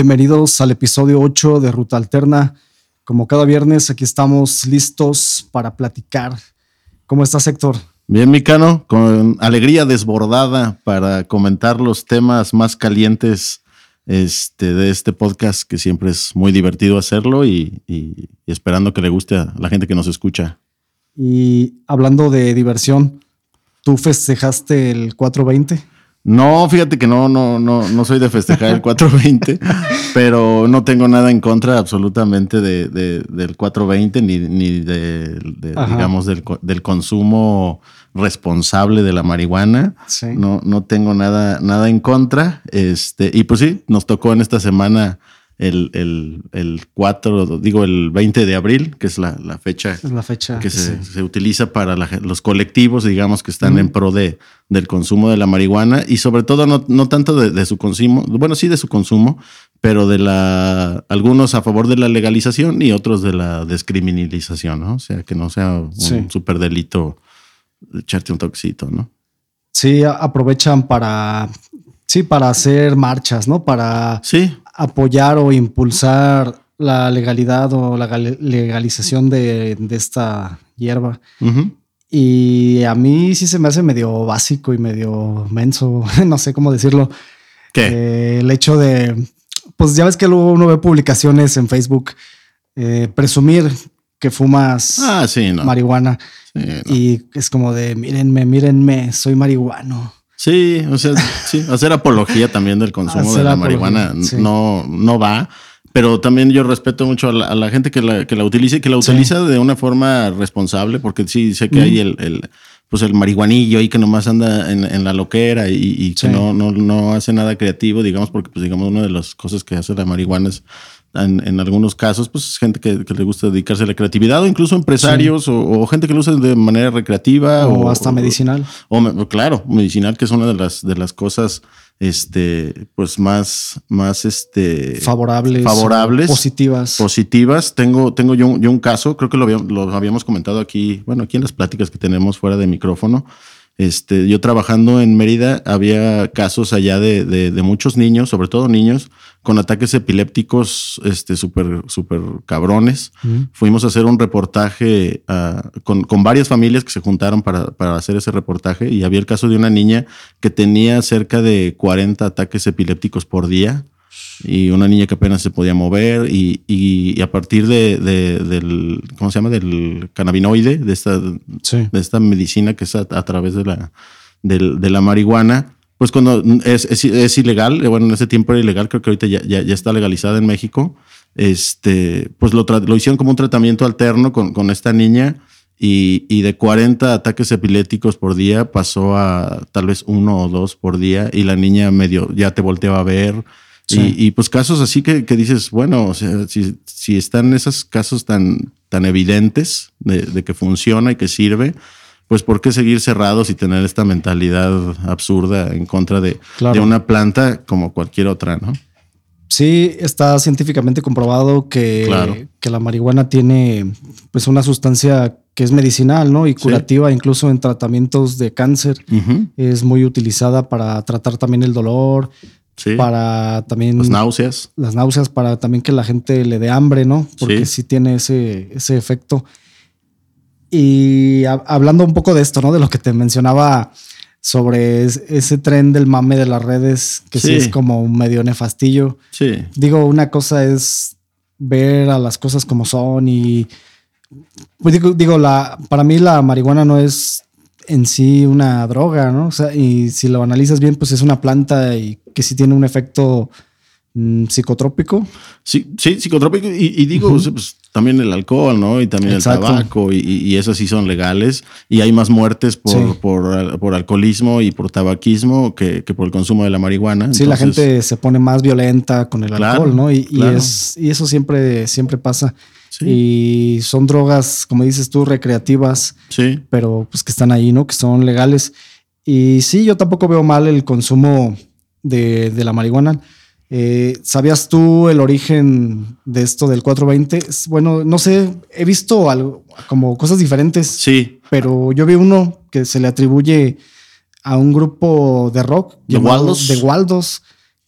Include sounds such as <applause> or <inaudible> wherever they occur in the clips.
Bienvenidos al episodio 8 de Ruta Alterna. Como cada viernes, aquí estamos listos para platicar. ¿Cómo estás, Héctor? Bien, Micano, con alegría desbordada para comentar los temas más calientes este, de este podcast, que siempre es muy divertido hacerlo y, y esperando que le guste a la gente que nos escucha. Y hablando de diversión, ¿tú festejaste el 420? No, fíjate que no, no, no, no soy de festejar el 420, <laughs> pero no tengo nada en contra absolutamente de, del 420 ni, ni de, digamos, del, del, consumo responsable de la marihuana. No, no tengo nada, nada en contra. Este, y pues sí, nos tocó en esta semana el, el, el 4, digo el 20 de abril, que es la, la fecha, la fecha que se, se, utiliza para los colectivos, digamos, que están en pro de, del consumo de la marihuana y sobre todo no, no tanto de, de, su consumo, bueno, sí de su consumo, pero de la, algunos a favor de la legalización y otros de la descriminalización, ¿no? O sea, que no sea un súper delito echarte un toxito, ¿no? Sí, aprovechan para, sí, para hacer marchas, ¿no? Para sí apoyar o impulsar la legalidad o la legalización de, esta hierba. Y a mí sí se me hace medio básico y medio menso, <laughs> no sé cómo decirlo. ¿Qué? Eh, el hecho de, pues ya ves que luego uno ve publicaciones en Facebook, eh, presumir que fumas ah, marihuana. Y es como de, mírenme, mírenme, soy marihuano. Sí, o sea, sí, hacer apología también del consumo de la marihuana no, no va. Pero también yo respeto mucho a la, gente que la, que la utiliza y que la utiliza de una forma responsable, porque sí sé que hay el, el, pues el marihuanillo ahí que nomás anda en, en la loquera y, y que no, no, no hace nada creativo, digamos, porque pues digamos una de las cosas que hace la marihuana es en, algunos casos, pues gente que, le gusta dedicarse a la creatividad o incluso empresarios o, gente que lo usa de manera recreativa. O, hasta medicinal. O, claro, medicinal, que es una de las, de las cosas este, pues más, más este, favorables, favorables, positivas. Positivas. Tengo, tengo yo, yo un caso, creo que lo, lo habíamos comentado aquí, bueno, aquí en las pláticas que tenemos fuera de micrófono. Este, yo trabajando en Mérida había casos allá de, de, muchos niños, sobre todo niños, con ataques epilépticos este, súper super cabrones. Fuimos a hacer un reportaje uh, con, con, varias familias que se juntaron para, para, hacer ese reportaje y había el caso de una niña que tenía cerca de 40 ataques epilépticos por día y una niña que apenas se podía mover y, y, a partir de, de, del, ¿cómo se llama? Del cannabinoide, de esta, de esta medicina que es a, través de la, de, la marihuana, pues cuando es, es, es, ilegal, bueno, en ese tiempo era ilegal, creo que ahorita ya, ya, ya está legalizada en México, este, pues lo, lo hicieron como un tratamiento alterno con, con esta niña y, y, de 40 ataques epilépticos por día pasó a tal vez uno o dos por día y la niña medio ya te volteaba a ver y, pues casos así que, que, dices, bueno, o sea, si, si están esos casos tan, tan evidentes de, que funciona y que sirve, pues ¿por qué seguir cerrados y tener esta mentalidad absurda en contra de, de una planta como cualquier otra, ¿no? Sí, está científicamente comprobado que, que la marihuana tiene pues una sustancia que es medicinal, ¿no? Y curativa, incluso en tratamientos de cáncer. Es muy utilizada para tratar también el dolor, para también... Las náuseas. Las náuseas, para también que la gente le dé hambre, ¿no? Porque sí, tiene ese, ese efecto. Y hablando un poco de esto, ¿no? De lo que te mencionaba sobre ese tren del mame de las redes, que sí, es como un medio nefastillo. Sí. Digo, una cosa es ver a las cosas como son y... Pues digo, digo la, para mí la marihuana no es en sí una droga, ¿no? O sea, y si lo analizas bien, pues es una planta y que sí tiene un efecto mm, psicotrópico. Sí, sí, psicotrópico. Y, digo, pues, también el alcohol, ¿no? Y también el tabaco, y, y, esas sí son legales. Y hay más muertes por, por, alcoholismo y por tabaquismo que, por el consumo de la marihuana. Sí, la gente se pone más violenta con el alcohol, ¿no? Y, es, y eso siempre, siempre pasa. Y son drogas, como dices tú, recreativas, sí. pero pues que están ahí, ¿no? Que son legales. Y sí, yo tampoco veo mal el consumo de, la marihuana. Eh, ¿Sabías tú el origen de esto del 420? Bueno, no sé, he visto algo, como cosas diferentes. Sí. Pero yo vi uno que se le atribuye a un grupo de rock de Waldos. De Waldos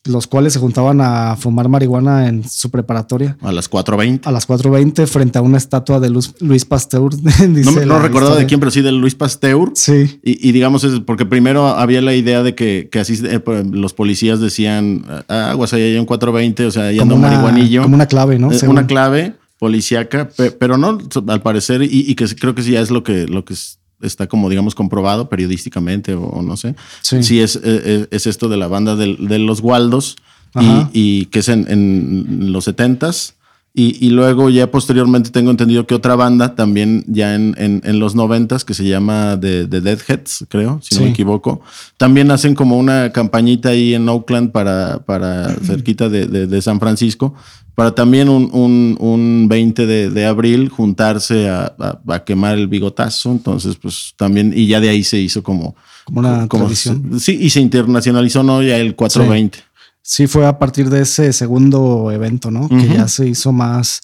los cuales se juntaban a fumar marihuana en su preparatoria. A las 4.20. A las 4.20 frente a una estatua de Luis, Pasteur. <laughs> no, no recordaba de quién, pero sí de Luis Pasteur. Sí. Y, digamos, es porque primero había la idea de que, así eh, pues, los policías decían, ah, aguas, ahí hay un 420, o sea, yendo marihuanillo. Como una clave, ¿no? Eh, una clave policíaca, pero no, al parecer, y, que creo que sí ya es lo que, lo que está como, digamos, comprobado periodísticamente o, no sé. Sí, es, eh, eh, es, esto de la banda de, los Waldos y, que es en, los setentas. Y, y, luego ya posteriormente tengo entendido que otra banda también ya en, en, los noventas que se llama The, The Deadheads, creo, si no me equivoco, también hacen como una campañita ahí en Oakland para, para <clears throat> cerquita de, de San Francisco para también un, un, un 20 de, de, abril juntarse a, a, quemar el bigotazo. Entonces, pues también, y ya de ahí se hizo como, como una tradición. Sí, y se internacionalizó, ¿no? Ya el 420. Sí. fue a partir de ese segundo evento, ¿no? Que ya se hizo más,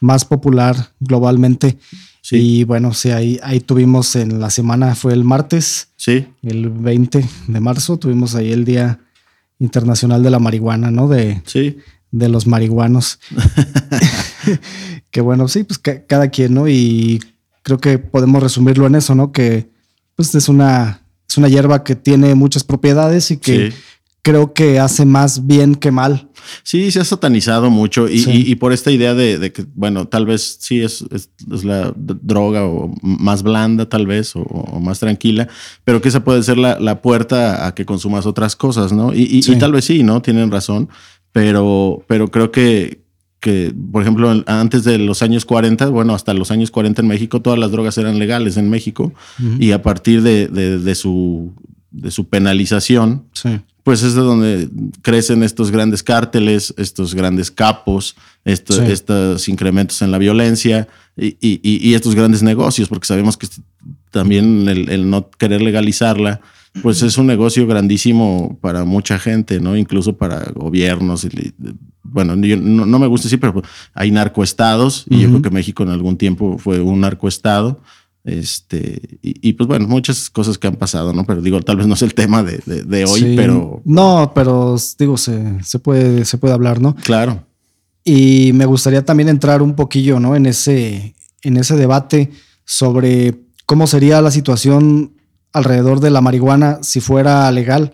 más popular globalmente. Sí. Y bueno, sí, ahí, ahí tuvimos en la semana, fue el martes. Sí. El 20 de marzo, tuvimos ahí el Día Internacional de la Marihuana, ¿no? De, sí de los marihuanos. <laughs> <laughs> que bueno, sí, pues cada quien, ¿no? Y creo que podemos resumirlo en eso, ¿no? Que pues es una, es una hierba que tiene muchas propiedades y que creo que hace más bien que mal. Sí, se ha satanizado mucho y, por esta idea de, que, bueno, tal vez sí es, es, la droga o más blanda tal vez o, más tranquila, pero que esa puede ser la, puerta a que consumas otras cosas, ¿no? Y, y, tal vez sí, ¿no? Tienen razón, pero, pero creo que, que, por ejemplo, antes de los años 40, bueno, hasta los años 40 en México, todas las drogas eran legales en México y a partir de, de, su, de su penalización, pues es de donde crecen estos grandes cárteles, estos grandes capos, estos, incrementos en la violencia y, y, y, estos grandes negocios, porque sabemos que también el, el no querer legalizarla pues es un negocio grandísimo para mucha gente, ¿no? Incluso para gobiernos. Bueno, no, me gusta decir, pero hay narcoestados y yo creo que México en algún tiempo fue un narcoestado. Este, y, pues bueno, muchas cosas que han pasado, ¿no? Pero digo, tal vez no es el tema de, hoy, pero. No, pero digo, se, se, puede, se puede hablar, ¿no? Claro. Y me gustaría también entrar un poquillo, ¿no? En ese, en ese debate sobre cómo sería la situación alrededor de la marihuana si fuera legal.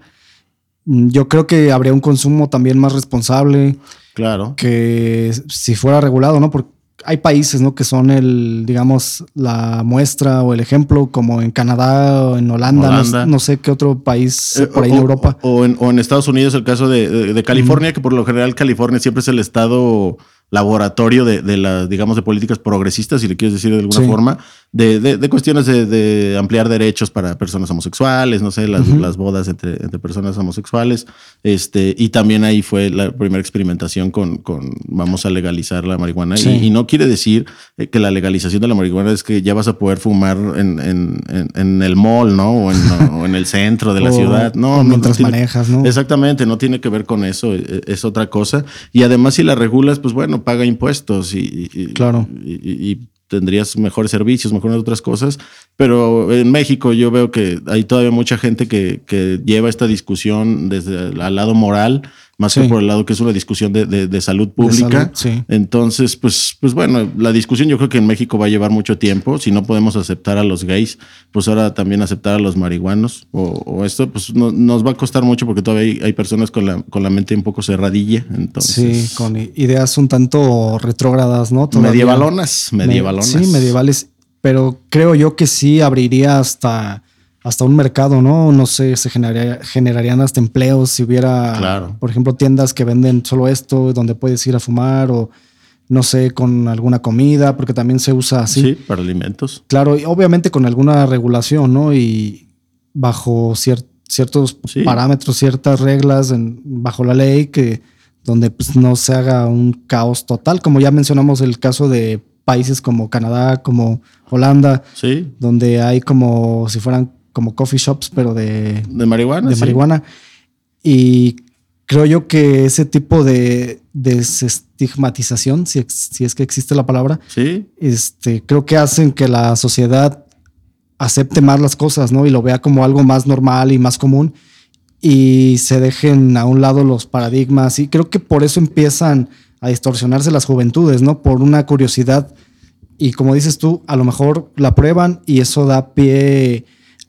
Mm, yo creo que habría un consumo también más responsable. Claro. Que si fuera regulado, ¿no? Porque hay países, ¿no? Que son el, digamos, la muestra o el ejemplo, como en Canadá o en Holanda, No, sé qué otro país eh, por ahí en Europa. O en, Estados Unidos, el caso de, California, que por lo general California siempre es el estado laboratorio de, de las, digamos, de políticas progresistas, si le quieres decir de alguna forma, de, de, cuestiones de, ampliar derechos para personas homosexuales, no sé, las, las bodas entre, entre, personas homosexuales. Este, y también ahí fue la primera experimentación con, con vamos a legalizar la marihuana. Y, no quiere decir eh, que la legalización de la marihuana es que ya vas a poder fumar en, en, en, el mall, ¿no? O en, en el centro de la <laughs> ciudad. No, mientras manejas, ¿no? Exactamente, no tiene que ver con eso, e, e, es otra cosa. Y además, si la regulas, pues bueno, paga impuestos y, claro. y, tendrías mejores servicios, mejores otras cosas. Pero en México yo veo que hay todavía mucha gente que, que lleva esta discusión desde el lado moral más que por el lado que es una discusión de, de, salud pública. Entonces, pues, pues bueno, la discusión yo creo que en México va a llevar mucho tiempo. Si no podemos aceptar a los gays, pues ahora también aceptar a los marihuanos o, esto, pues nos va a costar mucho porque todavía hay, personas con la, con la mente un poco cerradilla. Entonces, sí, con ideas un tanto retrógradas, ¿no? Medievalonas, medievalonas. sí, medievales. Pero creo yo que sí abriría hasta hasta un mercado, ¿no? No sé, se generarían hasta empleos si hubiera, por ejemplo, tiendas que venden solo esto, donde puedes ir a fumar o no sé, con alguna comida, porque también se usa así. Sí, para alimentos. Claro, y obviamente con alguna regulación, ¿no? Y bajo ciertos parámetros, ciertas reglas bajo la ley que donde pues, no se haga un caos total, como ya mencionamos el caso de países como Canadá, como Holanda, sí. donde hay como si fueran como coffee shops, pero de, de marihuana. De marihuana. Y creo yo que ese tipo de desestigmatización, si, si es que existe la palabra, sí. este, creo que hacen que la sociedad acepte más las cosas, ¿no? Y lo vea como algo más normal y más común. y se dejen a un lado los paradigmas. Y creo que por eso empiezan a distorsionarse las juventudes, ¿no? Por una curiosidad. Y como dices tú, a lo mejor la prueban y eso da pie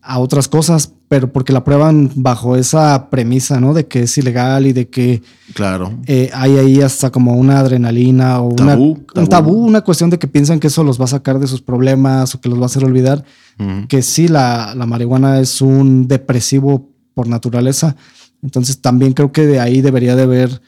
a otras cosas, pero porque la prueban bajo esa premisa, ¿no? De que es ilegal y de que claro. Eh, hay ahí hasta como una adrenalina o una, un tabú, una cuestión de que piensan que eso los va a sacar de sus problemas o que los va a hacer olvidar. Que sí, la, la marihuana es un depresivo por naturaleza. Entonces también creo que de ahí debería de haber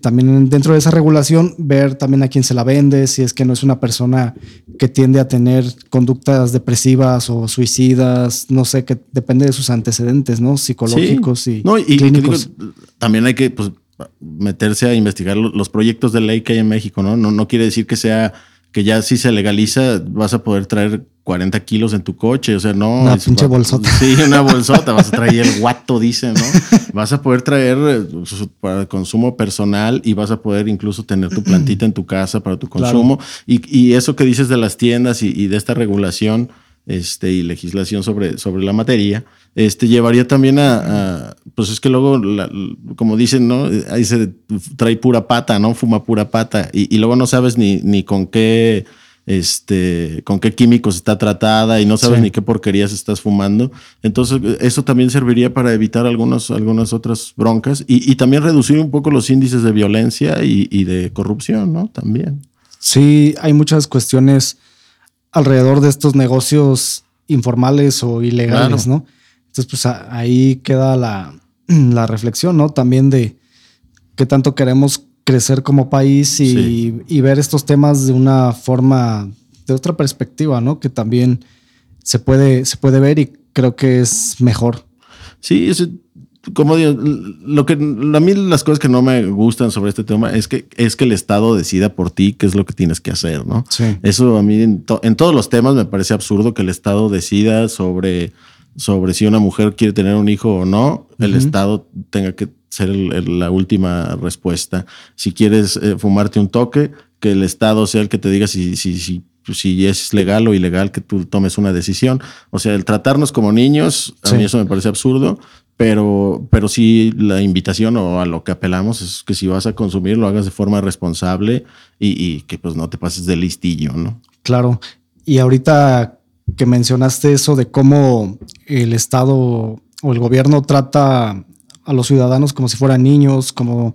también dentro de esa regulación, ver también a quién se la vende, si es que no es una persona que tiende a tener conductas depresivas o suicidas, no sé, que depende de sus antecedentes, ¿no? Psicológicos y, no, y clínicos. también hay que pues, meterse a investigar los proyectos de ley que hay en México, ¿no? No, no quiere decir que sea que ya si se legaliza vas a poder traer 40 kilos en tu coche, o sea, no. Una pinche bolsota. Sí, una bolsota, vas a traer el <laughs> guato, dice, ¿no? Vas a poder traer eh, para consumo personal y vas a poder incluso tener tu plantita en tu casa para tu consumo. Y, eso que dices de las tiendas y, de esta regulación este, y legislación sobre, sobre la materia, este, llevaría también a, pues es que luego, como dicen, ¿no? Ahí se trae pura pata, ¿no? Fuma pura pata y, y luego no sabes ni, ni con qué este, con qué químicos está tratada y no sabes ni qué porquerías estás fumando. Entonces, eso también serviría para evitar algunos, algunas otras broncas y, también reducir un poco los índices de violencia y, de corrupción, ¿no? También. Sí, hay muchas cuestiones alrededor de estos negocios informales o ilegales, ¿no? Entonces, pues ahí queda la, <clears throat> la reflexión, ¿no? También de qué tanto queremos crecer como país y, ver estos temas de una forma, de otra perspectiva, ¿no? Que también se puede, se puede ver y creo que es mejor. Sí, como digo, lo que a mí las cosas que no me gustan sobre este tema es que es que el Estado decida por ti qué es lo que tienes que hacer, ¿no? Sí. Eso a mí en, todos los temas me parece absurdo que el Estado decida sobre, sobre si una mujer quiere tener un hijo o no, el Estado tenga que ser la última respuesta. Si quieres eh, fumarte un toque, que el Estado sea el que te diga si, si, si, si es legal o ilegal que tú tomes una decisión. O sea, el tratarnos como niños, a mí eso me parece absurdo, pero, pero sí la invitación o a lo que apelamos es que si vas a consumir lo hagas de forma responsable y, y que pues no te pases de listillo, ¿no? Claro. Y ahorita que mencionaste eso de cómo el Estado o el gobierno trata a los ciudadanos como si fueran niños, como,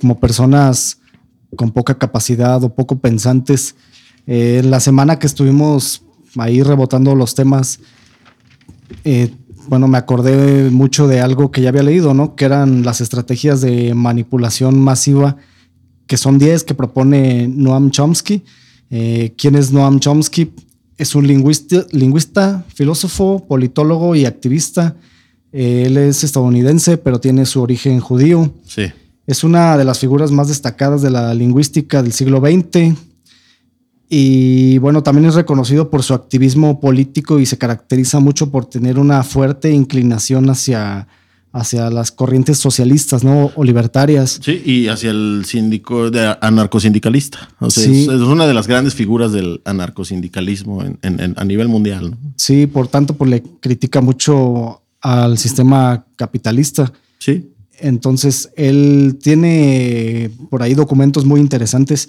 como personas con poca capacidad o poco pensantes. Eh, la semana que estuvimos ahí rebotando los temas, eh, bueno, me acordé mucho de algo que ya había leído, ¿no? Que eran las estrategias de manipulación masiva, que son 10 que propone Noam Chomsky. Eh, ¿Quién es Noam Chomsky? Es un lingüista, filósofo, politólogo y activista él es estadounidense, pero tiene su origen judío. Sí. Es una de las figuras más destacadas de la lingüística del siglo XX. Y bueno, también es reconocido por su activismo político y se caracteriza mucho por tener una fuerte inclinación hacia, hacia las corrientes socialistas ¿no? o libertarias. Sí, y hacia el síndico de anarcosindicalista. O sea, es, una de las grandes figuras del anarcosindicalismo en, a nivel mundial. Sí, por tanto, pues le critica mucho al sistema capitalista. Sí. Entonces, él tiene por ahí documentos muy interesantes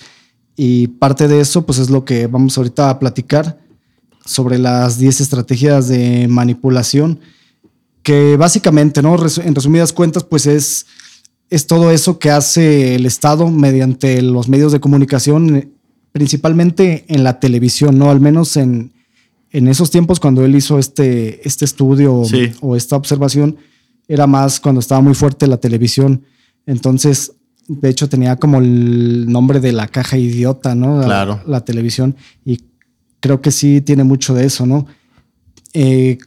y parte de eso, pues es lo que vamos ahorita a platicar sobre las 10 estrategias de manipulación, que básicamente, ¿no? En resumidas cuentas, pues es, es todo eso que hace el Estado mediante los medios de comunicación, principalmente en la televisión, ¿no? Al menos en, en esos tiempos cuando él hizo este, este estudio o esta observación, era más cuando estaba muy fuerte la televisión. Entonces, de hecho, tenía como el nombre de la caja idiota, ¿no? Claro. La, televisión. Y creo que sí tiene mucho de eso, ¿no? Eh,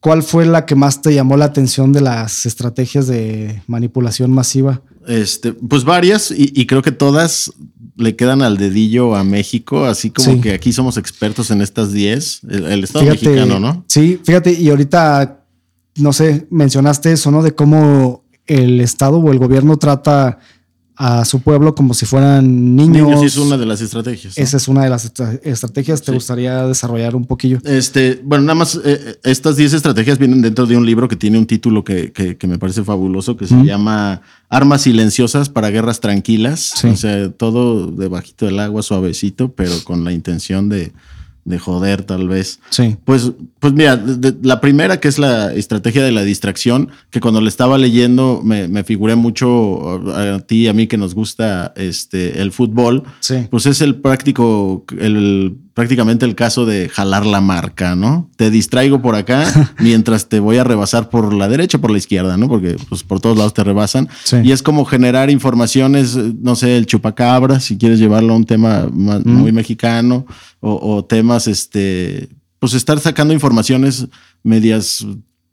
¿Cuál fue la que más te llamó la atención de las estrategias de manipulación masiva? Este, pues varias, y creo que todas le quedan al dedillo a México, así como que aquí somos expertos en estas 10, el, Estado mexicano, ¿no? Sí, fíjate, y ahorita, no sé, mencionaste eso, ¿no? De cómo el Estado o el gobierno trata a su pueblo como si fueran niños. Niños es una de las estrategias. Esa es una de las estrategias. ¿Te gustaría desarrollar un poquillo? Este, bueno, nada más, eh, eh, estas 10 estrategias vienen dentro de un libro que tiene un título que, que, me parece fabuloso, que se llama Armas silenciosas para guerras tranquilas. O sea, todo debajito del agua, suavecito, pero con la intención de, de joder, tal vez. Sí. Pues, pues mira, la primera, que es la estrategia de la distracción, que cuando le estaba leyendo me, me figuré mucho a, ti y a mí que nos gusta este, el fútbol. Sí. Pues es el práctico, el prácticamente el caso de jalar la marca, ¿no? Te distraigo por acá <laughs> mientras te voy a rebasar por la derecha o por la izquierda, ¿no? Porque pues, por todos lados te rebasan. Y es como generar informaciones, no sé, el chupacabra, si quieres llevarlo a un tema muy mexicano, o, temas, este, pues estar sacando informaciones medias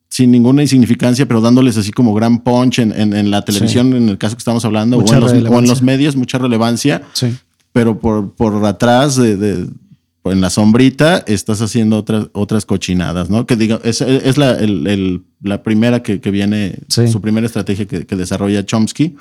sin ninguna insignificancia, pero dándoles así como gran punch en, la televisión, en el caso que estamos hablando, o en, los, medios, mucha relevancia. Sí. Pero por, por atrás de en la sombrita estás haciendo otras, otras cochinadas, ¿no? Que diga, es, es la, la, primera que, viene, su primera estrategia que, desarrolla Chomsky,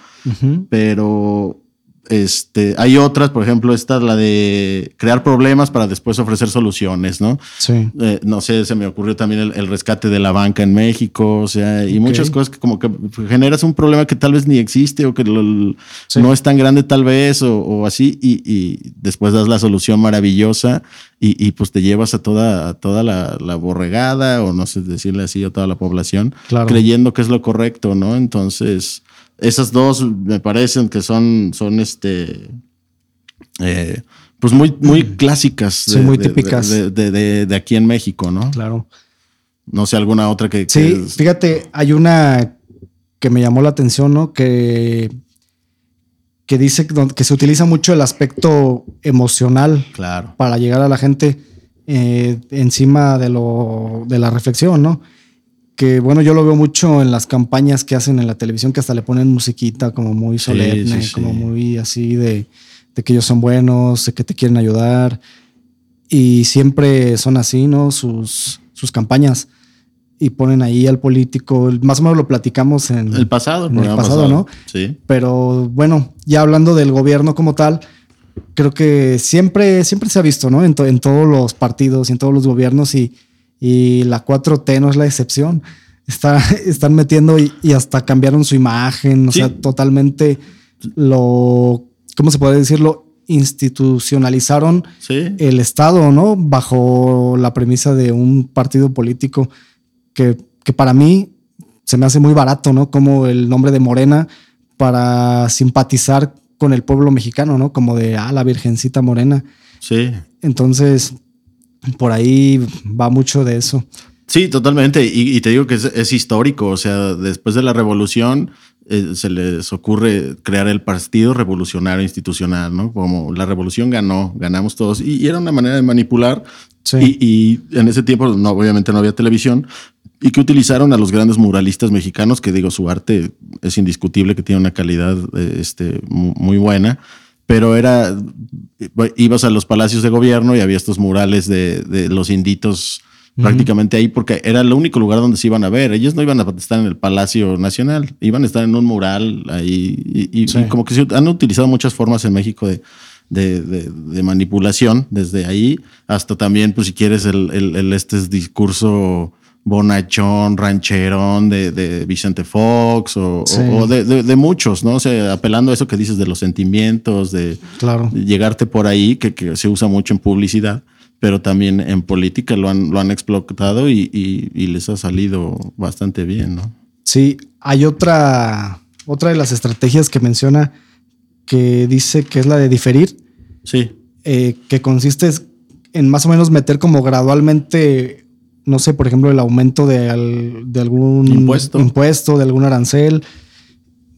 pero este, hay otras, por ejemplo, esta es la de crear problemas para después ofrecer soluciones, ¿no? Sí. Eh, no sé, se me ocurrió también el, rescate de la banca en México, o sea, y muchas cosas que como que generas un problema que tal vez ni existe o que no es tan grande tal vez o, así, y, después das la solución maravillosa y, pues te llevas a toda, toda la, borregada o no sé decirle así a toda la población creyendo que es lo correcto, ¿no? Entonces esas dos me parecen que son, son este, eh, pues muy, muy clásicas. De, muy típicas. De, aquí en México, ¿no? Claro. No sé, alguna otra que. Sí, fíjate, hay una que me llamó la atención, ¿no? Que, que dice que se utiliza mucho el aspecto emocional claro. para llegar a la gente eh, encima de, lo, de la reflexión, ¿no? Que bueno, yo lo veo mucho en las campañas que hacen en la televisión, que hasta le ponen musiquita como muy solemne, como muy así de, que ellos son buenos, de que te quieren ayudar. Y siempre son así, ¿no? Sus, sus campañas. Y ponen ahí al político, más o menos lo platicamos en el pasado, en el pasado, ¿no? Sí. Pero bueno, ya hablando del gobierno como tal, creo que siempre, siempre se ha visto, ¿no? En, en todos los partidos y en todos los gobiernos y y la 4T no es la excepción. Está, <laughs> están metiendo y, hasta cambiaron su imagen, o sea, totalmente lo, ¿cómo se puede decirlo? Institucionalizaron el Estado, ¿no? Bajo la premisa de un partido político que, que para mí se me hace muy barato, ¿no? Como el nombre de Morena para simpatizar con el pueblo mexicano, ¿no? Como de, ah, la Virgencita Morena. Sí. Entonces, por ahí va mucho de eso. Sí, totalmente. Y, te digo que es, histórico. O sea, después de la revolución eh, se les ocurre crear el Partido Revolucionario Institucional, ¿no? Como la revolución ganó, ganamos todos. Y, era una manera de manipular. Y, en ese tiempo, no, obviamente no había televisión. Y que utilizaron a los grandes muralistas mexicanos, que digo, su arte es indiscutible, que tiene una calidad eh, este, muy buena pero era, ibas a los palacios de gobierno y había estos murales de, los inditos prácticamente ahí porque era el único lugar donde se iban a ver. Ellos no iban a estar en el Palacio Nacional, iban a estar en un mural ahí y, como que se han utilizado muchas formas en México de, de, manipulación desde ahí hasta también, pues si quieres, el, el este discurso bonachón, rancherón de, Vicente Fox o, de, muchos, ¿no? O sea, apelando a eso que dices de los sentimientos, de, claro. llegarte por ahí, que, se usa mucho en publicidad, pero también en política lo han, lo han explotado y, les ha salido bastante bien, ¿no? Sí, hay otra, otra de las estrategias que menciona que dice que es la de diferir. Sí. Eh, que consiste en más o menos meter como gradualmente no sé, por ejemplo, el aumento de, algún impuesto. de algún arancel,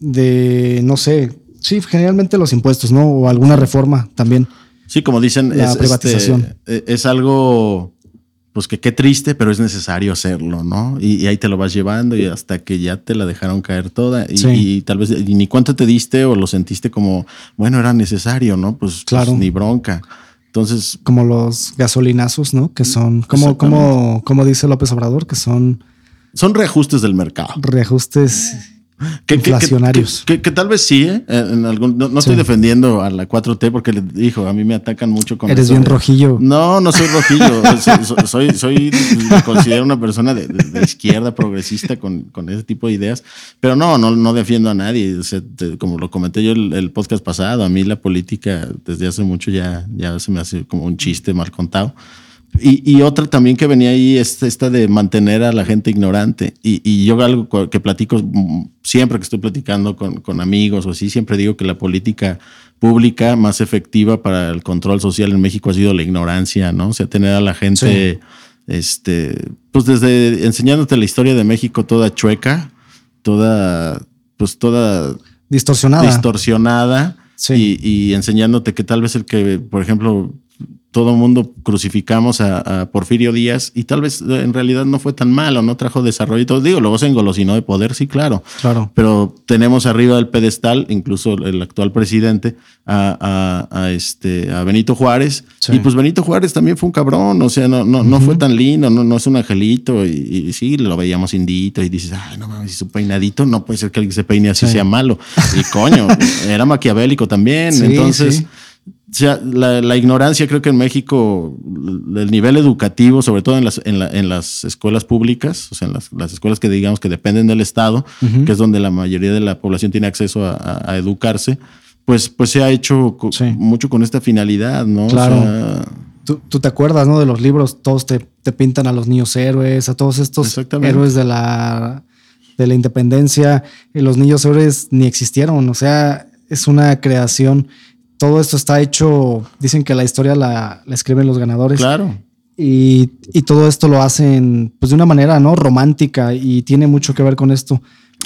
de, no sé, sí, generalmente los impuestos, ¿no? O alguna reforma también. Sí, como dicen, es, privatización. Este, e, es algo, pues que qué triste, pero es necesario hacerlo, ¿no? Y, ahí te lo vas llevando y hasta que ya te la dejaron caer toda y, tal vez ni cuánto te diste o lo sentiste como, bueno, era necesario, ¿no? Pues, pues claro. ni bronca. Entonces. Como los gasolinazos, ¿no? Que son, como, como, como dice López Obrador, que son. Son reajustes del mercado. Reajustes Que, que- que- inflacionarios. Que, que tal vez sí, ¿eh? En algún, no, no estoy Sí. defendiendo a la 4T porque les dijo, a mí me atacan mucho con Eres eso bien de- rojillo. No, no soy rojillo. <laughs> soy, soy, soy- soy- me considero una persona de, de- de izquierda progresista con, con ese tipo de ideas. Pero no, no, no defiendo a nadie. O sea, te- como lo comenté yo el, el podcast pasado, a mí la política desde hace mucho ya, ya se me hace como un chiste mal contado. Y, y otra también que venía ahí es esta de mantener a la gente ignorante. Y, y yo algo que platico siempre que estoy platicando con, con amigos o así, siempre digo que la política pública más efectiva para el control social en México ha sido la ignorancia, ¿no? O sea, tener a la gente, este, pues desde enseñándote la historia de México toda chueca, toda, pues toda Distorsionada. distorsionada Sí. y, y enseñándote que tal vez el que, por ejemplo, todo mundo crucificamos a, a Porfirio Díaz y tal vez eh, en realidad no fue tan malo, no trajo desarrollo y todo. Digo, luego se engolosinó de poder, sí, claro. Claro. Pero tenemos arriba del pedestal, incluso el actual presidente, a, a- a este, a Benito Juárez. Sí. Y pues Benito Juárez también fue un cabrón, o sea, no, no, no fue tan lindo, no, no es un angelito. Y, y sí, lo veíamos indito y dices, ay, no mames, si su peinadito, no puede ser que alguien se peine así Sí. sea malo. Y coño, <laughs> era maquiavélico también. Sí, Entonces, sea, la, la ignorancia creo que en México, el nivel educativo, sobre todo en las, en, la- en las escuelas públicas, o sea, en las, las escuelas que digamos que dependen del Estado, que es donde la mayoría de la población tiene acceso a, a- a educarse, pues, pues se ha hecho co- Sí. mucho con esta finalidad, ¿no? O Claro. sea, Tú, tú te acuerdas, ¿no? De los libros, todos te, te pintan a los niños héroes, a todos estos héroes de la, de la independencia. Y los niños héroes ni existieron, o sea, es una creación. Todo esto está hecho, dicen que la historia la, la escriben los ganadores. claro. Y, y todo esto lo hacen pues de una manera, ¿no? Romántica y tiene mucho que ver con esto.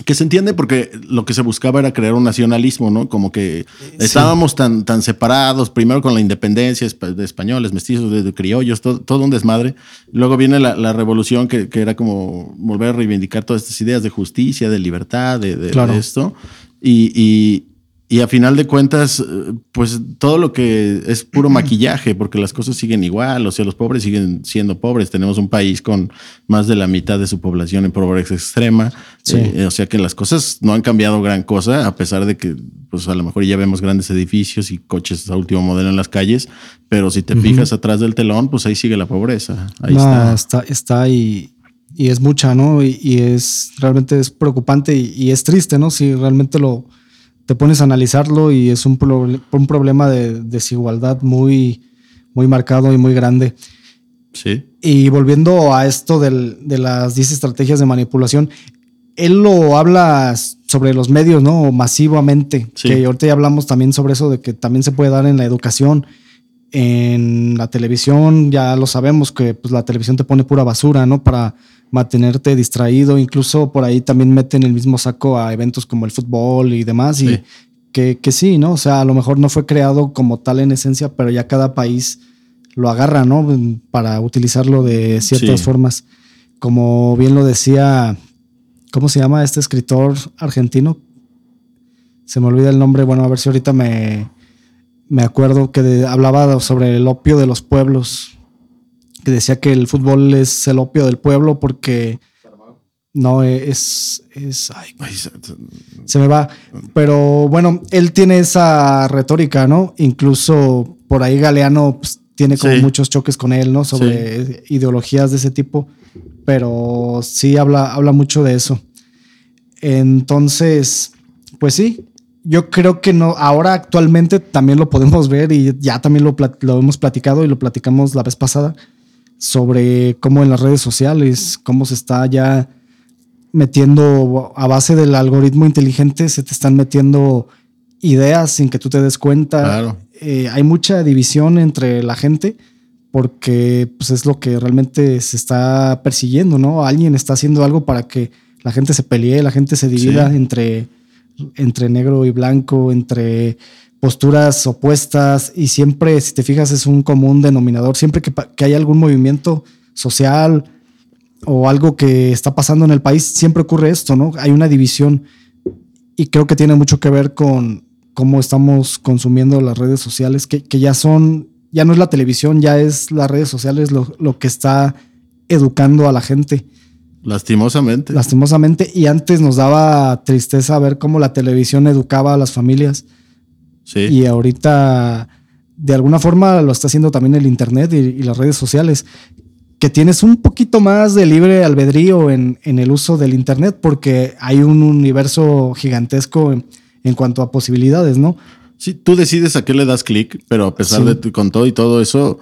Que se entiende porque lo que se buscaba era crear un nacionalismo, ¿no? Como que estábamos tan, tan separados, primero con la independencia de españoles, mestizos, de, de criollos, todo, todo un desmadre. Luego viene la, la revolución que, que era como volver a reivindicar todas estas ideas de justicia, de libertad, de, de- Claro. de esto. Y, y, y a final de cuentas, eh, pues todo lo que es puro <clears throat> maquillaje, porque las cosas siguen igual, o sea, los pobres siguen siendo pobres. Tenemos un país con más de la mitad de su población en pobreza extrema. Sí. Eh, o sea que las cosas no han cambiado gran cosa, a pesar de que, pues a lo mejor ya vemos grandes edificios y coches a último modelo en las calles, pero si te fijas atrás del telón, pues ahí sigue la pobreza. Ahí no, está. está, está y, y es mucha, ¿no? Y, y es realmente es preocupante y, y es triste, ¿no? Si realmente lo te pones a analizarlo y es un, un problema de desigualdad muy, muy marcado y muy grande. Sí. Y volviendo a esto del- de las 10 estrategias de manipulación, él lo habla sobre los medios, ¿no? Masivamente. Sí. Que ahorita ya hablamos también sobre eso de que también se puede dar en la educación, en la televisión, ya lo sabemos que pues, la televisión te pone pura basura, ¿no? Para mantenerte distraído, incluso por ahí también meten el mismo saco a eventos como el fútbol y demás, y que, que sí, ¿no? O sea, a lo mejor no fue creado como tal en esencia, pero ya cada país lo agarra, ¿no? Para utilizarlo de ciertas Sí. formas. Como bien lo decía, ¿cómo se llama este escritor argentino? Se me olvida el nombre, bueno, a ver si ahorita me, me acuerdo que de- hablaba sobre el opio de los pueblos, que decía que el fútbol es el opio del pueblo porque no es, es ay, se- me va. Pero bueno, él tiene esa retórica, ¿no? Incluso por ahí Galeano pues, tiene como Sí. muchos choques con él, ¿no? Sobre ideologías de ese tipo. Pero sí habla, habla mucho de eso. Entonces, pues sí, yo creo que no, ahora actualmente también lo podemos <laughs> ver y ya también lo, lo hemos platicado y lo platicamos la vez pasada sobre cómo en las redes sociales, cómo se está ya metiendo a base del algoritmo inteligente, se te están metiendo ideas sin que tú te des cuenta. Claro. Eh, hay mucha división entre la gente porque pues, es lo que realmente se está persiguiendo, ¿no? Alguien está haciendo algo para que la gente se pelee, la gente se divida Sí. entre, entre negro y blanco, entre posturas opuestas y siempre, si te fijas, es un común denominador. Siempre que, que hay algún movimiento social o algo que está pasando en el país, siempre ocurre esto, ¿no? Hay una división y creo que tiene mucho que ver con cómo estamos consumiendo las redes sociales, que, ya son, ya no es la televisión, ya es las redes sociales lo que está educando a la gente. Lastimosamente. Lastimosamente. Y antes nos daba tristeza ver cómo la televisión educaba a las familias. Sí. Y ahorita, de alguna forma, lo está haciendo también el Internet y, y las redes sociales. Que tienes un poquito más de libre albedrío en, en el uso del Internet porque hay un universo gigantesco en, en cuanto a posibilidades, ¿no? Sí, tú decides a qué le das clic, pero a pesar Sí. de tu- con todo y todo eso,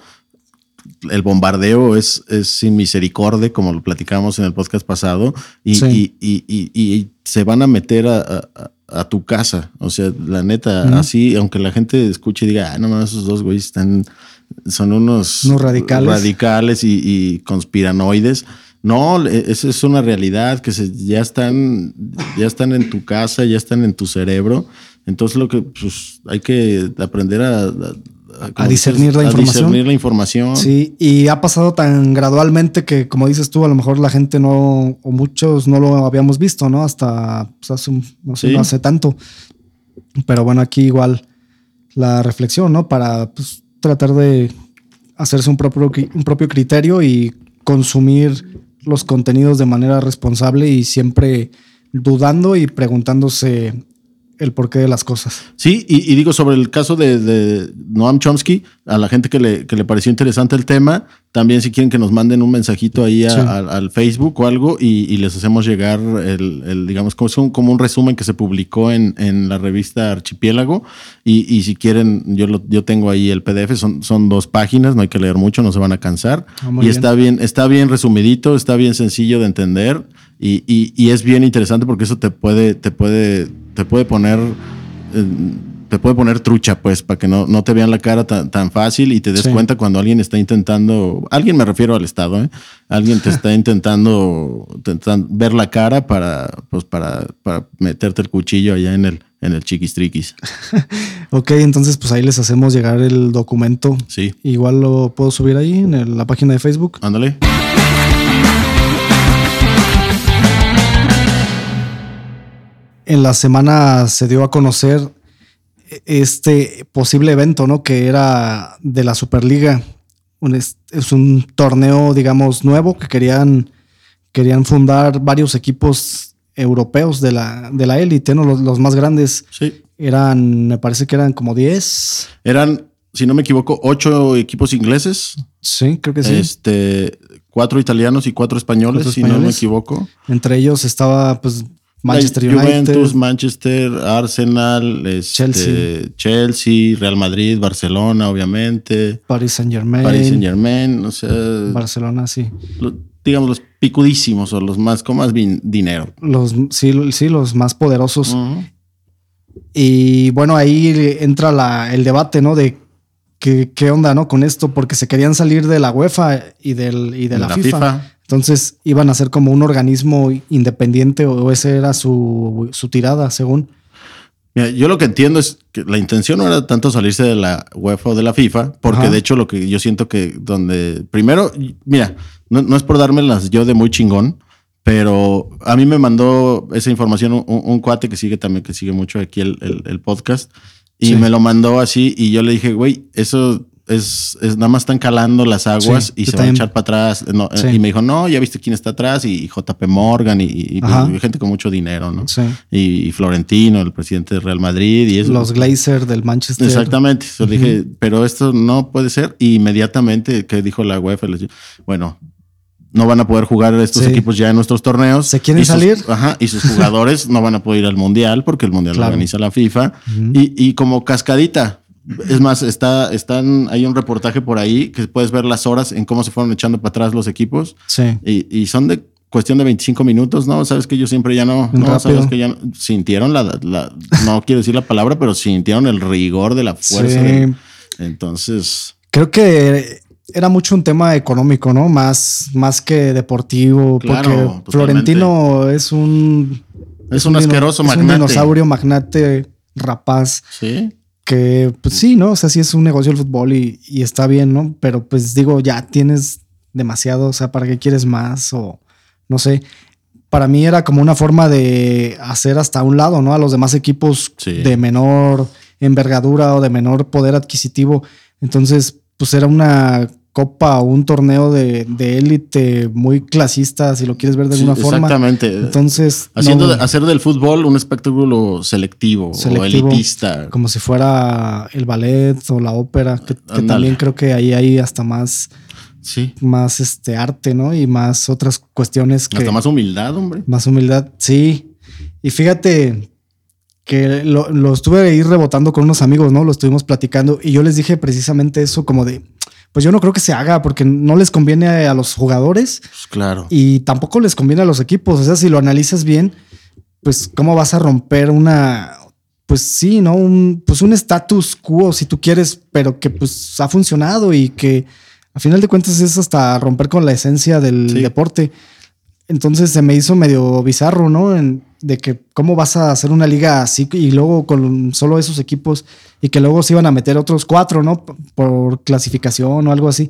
el bombardeo es, es sin misericordia, como lo platicamos en el podcast pasado, y, Sí. y- y- y- se van a meter a, a- a tu casa. O sea, la neta, Ujú. así, aunque la gente escuche y diga, ah, no mames, esos dos güeyes están, son unos, Unos radicales. radicales y, y conspiranoides. No, e- esa es una realidad que se, ya están, ya están en tu casa, ya están en tu cerebro. Entonces lo que pues, hay que aprender a, a- a- discernir la a información. discernir la información. Sí, y ha pasado tan gradualmente que, como dices tú, a lo mejor la gente no, o muchos no lo habíamos visto, ¿no? Hasta pues, hace, no sé, Sí. no hace tanto. Pero bueno, aquí igual la reflexión, ¿no? Para pues, tratar de hacerse un propio, un propio criterio y consumir los contenidos de manera responsable y siempre dudando y preguntándose el porqué de las cosas. Sí, y, y digo sobre el caso de, de Noam Chomsky, a la gente que le, que le pareció interesante el tema, también si quieren que nos manden un mensajito ahí a- Sí. al, al Facebook o algo y, y les hacemos llegar el, el, digamos, como, es un, como un resumen que se publicó en, en la revista Archipiélago y, y si quieren, yo, lo, yo tengo ahí el PDF, son, son dos páginas, no hay que leer mucho, no se van a cansar Ah, y bien. está bien, está bien resumidito, está bien sencillo de entender y, y- y es bien interesante porque eso te puede, te puede, te puede poner, eh, te puede poner trucha, pues, para que no, no te vean la cara tan, tan fácil y te des Sí. cuenta cuando alguien está intentando, alguien me refiero al Estado, ¿eh? alguien te <laughs> está intentando, intentan- ver la cara para, pues, para, para meterte el cuchillo allá en el, en el chiquistriquis. <laughs> Ok, entonces pues ahí les hacemos llegar el documento. Sí, Igual lo puedo subir ahí en el- la página de Facebook. ándale. En la semana se dio a conocer este posible evento, ¿no? Que era de la Superliga. Un- es, es un torneo, digamos, nuevo que querían, querían fundar varios equipos europeos de la, de la élite, ¿no? Los, los más grandes Sí. eran, me parece que eran como 10. Eran, si no me equivoco, ocho equipos ingleses. Sí, creo que sí. Este, cuatro italianos y cuatro españoles, Cuatro si no me españoles. equivoco. Entre ellos estaba, pues, Manchester La United. Juventus, Manchester, Arsenal, este, Chelsea. Chelsea, Real Madrid, Barcelona, obviamente, Paris Saint Germain. Paris Saint Germain, o sea, Barcelona, sí. lo- digamos los picudísimos o los más con más dinero. Los, sí, sí, los más poderosos. Y bueno, ahí entra la, el debate, ¿no? De qué, qué onda, ¿no? Con esto, porque se querían salir de la UEFA y, del, y de la, FIFA. Entonces iban a ser como un organismo independiente o ese era su, su tirada, según. Mira, yo lo que entiendo es que la intención no era tanto salirse de la UEFA o de la FIFA, porque Ajá. de hecho lo que yo siento que donde primero, mira, no, no es por dármelas yo de muy chingón, pero a mí me mandó esa información un, un cuate que sigue también, que sigue mucho aquí el, el- el podcast, y Sí. me lo mandó así, y yo le dije, güey, eso es, es nada más están calando las aguas Sí, y se van a echar para atrás. No, eh, Sí. Y me dijo, no, ya viste quién está atrás, y, JP Morgan, y, y- y gente con mucho dinero, ¿no? Sí. y, y Florentino, el presidente de Real Madrid y eso. Los Glazer del Manchester. Exactamente. Yo le dije, pero esto no puede ser. Y inmediatamente que dijo la UEFA, les bueno, no van a poder jugar estos Sí. equipos ya en nuestros torneos. ¿Se quieren Y sus- salir? Ajá. Y sus jugadores no van a poder ir al mundial porque el mundial Claro. lo organiza la FIFA. Y, y como cascadita. Es más, está, están, hay un reportaje por ahí que puedes ver las horas en cómo se fueron echando para atrás los equipos. Sí. Y, y son de cuestión de 25 minutos, ¿no? Sabes que yo siempre ya no, no sabes que ya no- sintieron la, la- no quiero decir la palabra, pero sintieron el rigor de la fuerza. Sí. entonces, Creo que era mucho un tema económico, ¿no? Más, más que deportivo. Claro, porque totalmente. Florentino es un. Es un asqueroso es magnate. un dinosaurio magnate rapaz. sí, Que, pues sí, ¿no? O sea, sí es un negocio el fútbol y, y está bien, ¿no? Pero pues digo, ya tienes demasiado. O sea, ¿para qué quieres más? O no sé. Para mí era como una forma de hacer hasta un lado, ¿no? A los demás equipos Sí. de menor envergadura o de menor poder adquisitivo. Entonces, pues era una copa o un torneo de élite muy clasista, si lo quieres ver de alguna forma. Exactamente. Entonces, Haciendo, no, hacer del fútbol un espectáculo selectivo, o Selectivo. elitista. como si fuera el ballet o la ópera, que, también creo que ahí hay hasta más, Sí. más este arte, ¿no? Y más otras cuestiones que Hasta más humildad, hombre. más humildad. Sí. Y fíjate que lo, lo estuve ahí rebotando con unos amigos, ¿no? Lo estuvimos platicando y yo les dije precisamente eso como de, pues yo no creo que se haga porque no les conviene a, los jugadores Pues claro. y tampoco les conviene a los equipos. O sea, si lo analizas bien, pues cómo vas a romper una, pues sí, ¿no? Un, pues un status quo si tú quieres, pero que pues ha funcionado y que a final de cuentas es hasta romper con la esencia del Sí. deporte. Entonces se me hizo medio bizarro, ¿no? En- de que cómo vas a hacer una liga así y luego con solo esos equipos y que luego se iban a meter otros cuatro, ¿no? Por clasificación o algo así.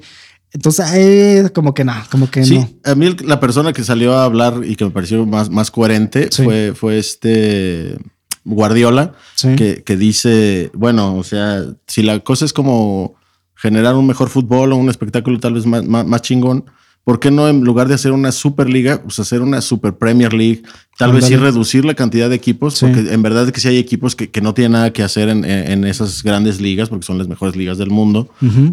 Entonces, eh, como que nada, como que Sí, no. a mí el- la persona que salió a hablar y que me pareció más, más coherente Sí. fue, fue este Guardiola, Sí. que, que dice, bueno, o sea, si la cosa es como generar un mejor fútbol o un espectáculo tal vez más, más, más chingón, ¿por qué no en lugar de hacer una Superliga, pues hacer una Super Premier League? Tal vez sí reducir la cantidad de equipos, Sí. porque en verdad es que sí hay equipos que, que no tienen nada que hacer en, en- esas grandes ligas, porque son las mejores ligas del mundo.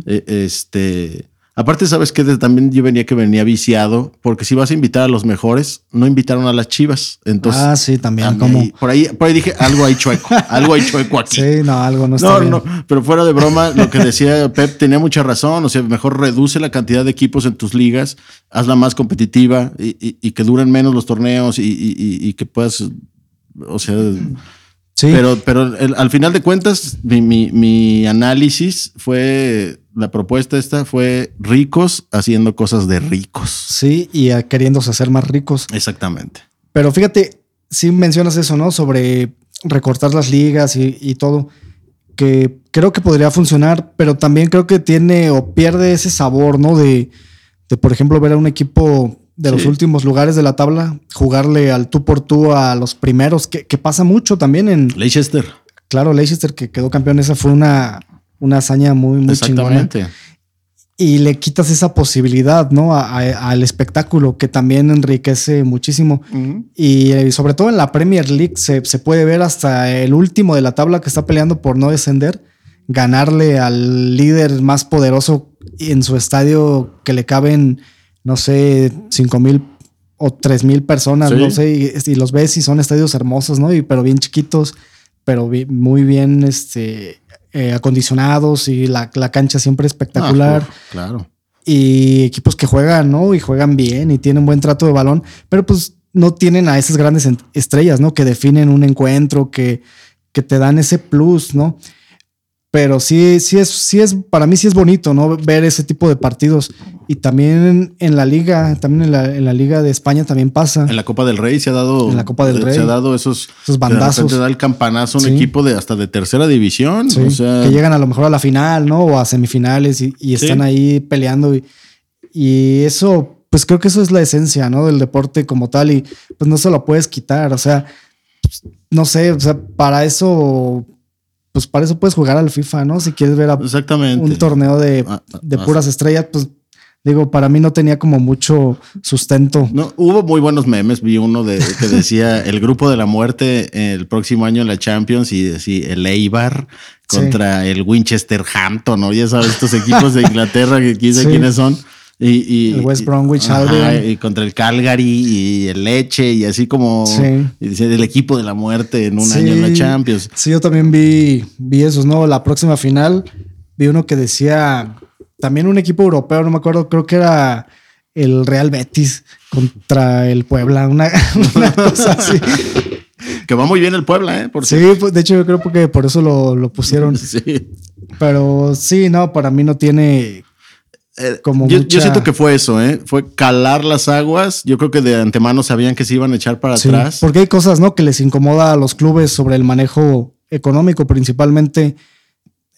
Eh, este. Aparte, sabes que también yo venía que venía viciado, porque si vas a invitar a los mejores, no invitaron a las chivas. Entonces, ah, sí, también. a mí como, ahí- por ahí, por ahí dije algo hay chueco, <laughs> algo hay chueco aquí. sí, no, algo no está No, bien. no, pero fuera de broma, lo que decía Pep tenía mucha razón. O sea, mejor reduce la cantidad de equipos en tus ligas, hazla más competitiva y, y- y que duren menos los torneos y- y que puedas, o sea, Sí, pero, pero el- al final de cuentas, mi, mi- mi análisis fue, la propuesta esta fue ricos haciendo cosas de ricos. sí, y a- queriéndose hacer más ricos. Exactamente. Pero fíjate, si mencionas eso, ¿no? Sobre recortar las ligas y, y todo, que creo que podría funcionar, pero también creo que tiene o pierde ese sabor, ¿no? De, de por ejemplo, ver a un equipo de los Sí. últimos lugares de la tabla, jugarle al tú por tú a los primeros, que, que pasa mucho también en, Leicester. claro, Leicester que quedó campeón, esa fue una, una hazaña muy, muy chingona. Exactamente. y le quitas esa posibilidad, ¿no? A- a- al espectáculo que también enriquece muchísimo. Y eh, sobre todo en la Premier League se, se puede ver hasta el último de la tabla que está peleando por no descender, ganarle al líder más poderoso en su estadio que le caben, no sé, cinco mil o tres mil personas, Sí. no sé, y, y los ves y son estadios hermosos, ¿no? Y pero bien chiquitos, pero muy bien este, eh, acondicionados y la, la cancha siempre espectacular Ah, claro. y equipos que juegan, ¿no? Y juegan bien y tienen buen trato de balón, pero pues no tienen a esas grandes estrellas, ¿no? Que definen un encuentro, que, que te dan ese plus, ¿no? Pero sí, sí es, sí es, para mí sí es bonito, ¿no? Ver ese tipo de partidos. Y también en la liga, también en la, en la liga de España también pasa. En la Copa del Rey se ha dado. En la Copa del se Rey. ha dado esos. Esos bandazos. repente da el campanazo a un Sí. equipo de hasta de tercera división. Sí, o sea, que llegan a lo mejor a la final, ¿no? O a semifinales y, y están ahí peleando. Y, y eso, pues creo que eso es la esencia, ¿no? Del deporte como tal y pues no se lo puedes quitar. O sea, pues, no sé, o sea, para eso, pues para eso puedes jugar al FIFA, ¿no? Si quieres ver a exactamente. un torneo de, Ah, ah, de ah. puras estrellas, pues digo, para mí no tenía como mucho sustento. No, hubo muy buenos memes. Vi uno de que decía <laughs> el grupo de la muerte el próximo año en la Champions y decía el Eibar Sí. contra el Winchester Hampton, ¿no? Ya sabes, estos equipos de Inglaterra que quién Sí. quiénes son. Y, y- El West Bromwich ajá, y contra el Calgary y el Leche y así como Sí. el equipo de la muerte en un Sí. año en la Champions. Sí, yo también vi, vi esos, ¿no? La próxima final vi uno que decía también un equipo europeo, no me acuerdo, creo que era el Real Betis contra el Puebla, una, <laughs> una cosa así. <laughs> Que va muy bien el Puebla, ¿eh? Por Sí, pues, de hecho yo creo que por eso lo, lo pusieron. <laughs> Sí. Pero sí, no, para mí no tiene Eh, Como yo, siento que fue eso, ¿eh? Fue calar las aguas. Yo creo que de antemano sabían que se iban a echar para Sí, atrás. porque hay cosas, ¿no? Que les incomoda a los clubes sobre el manejo económico, principalmente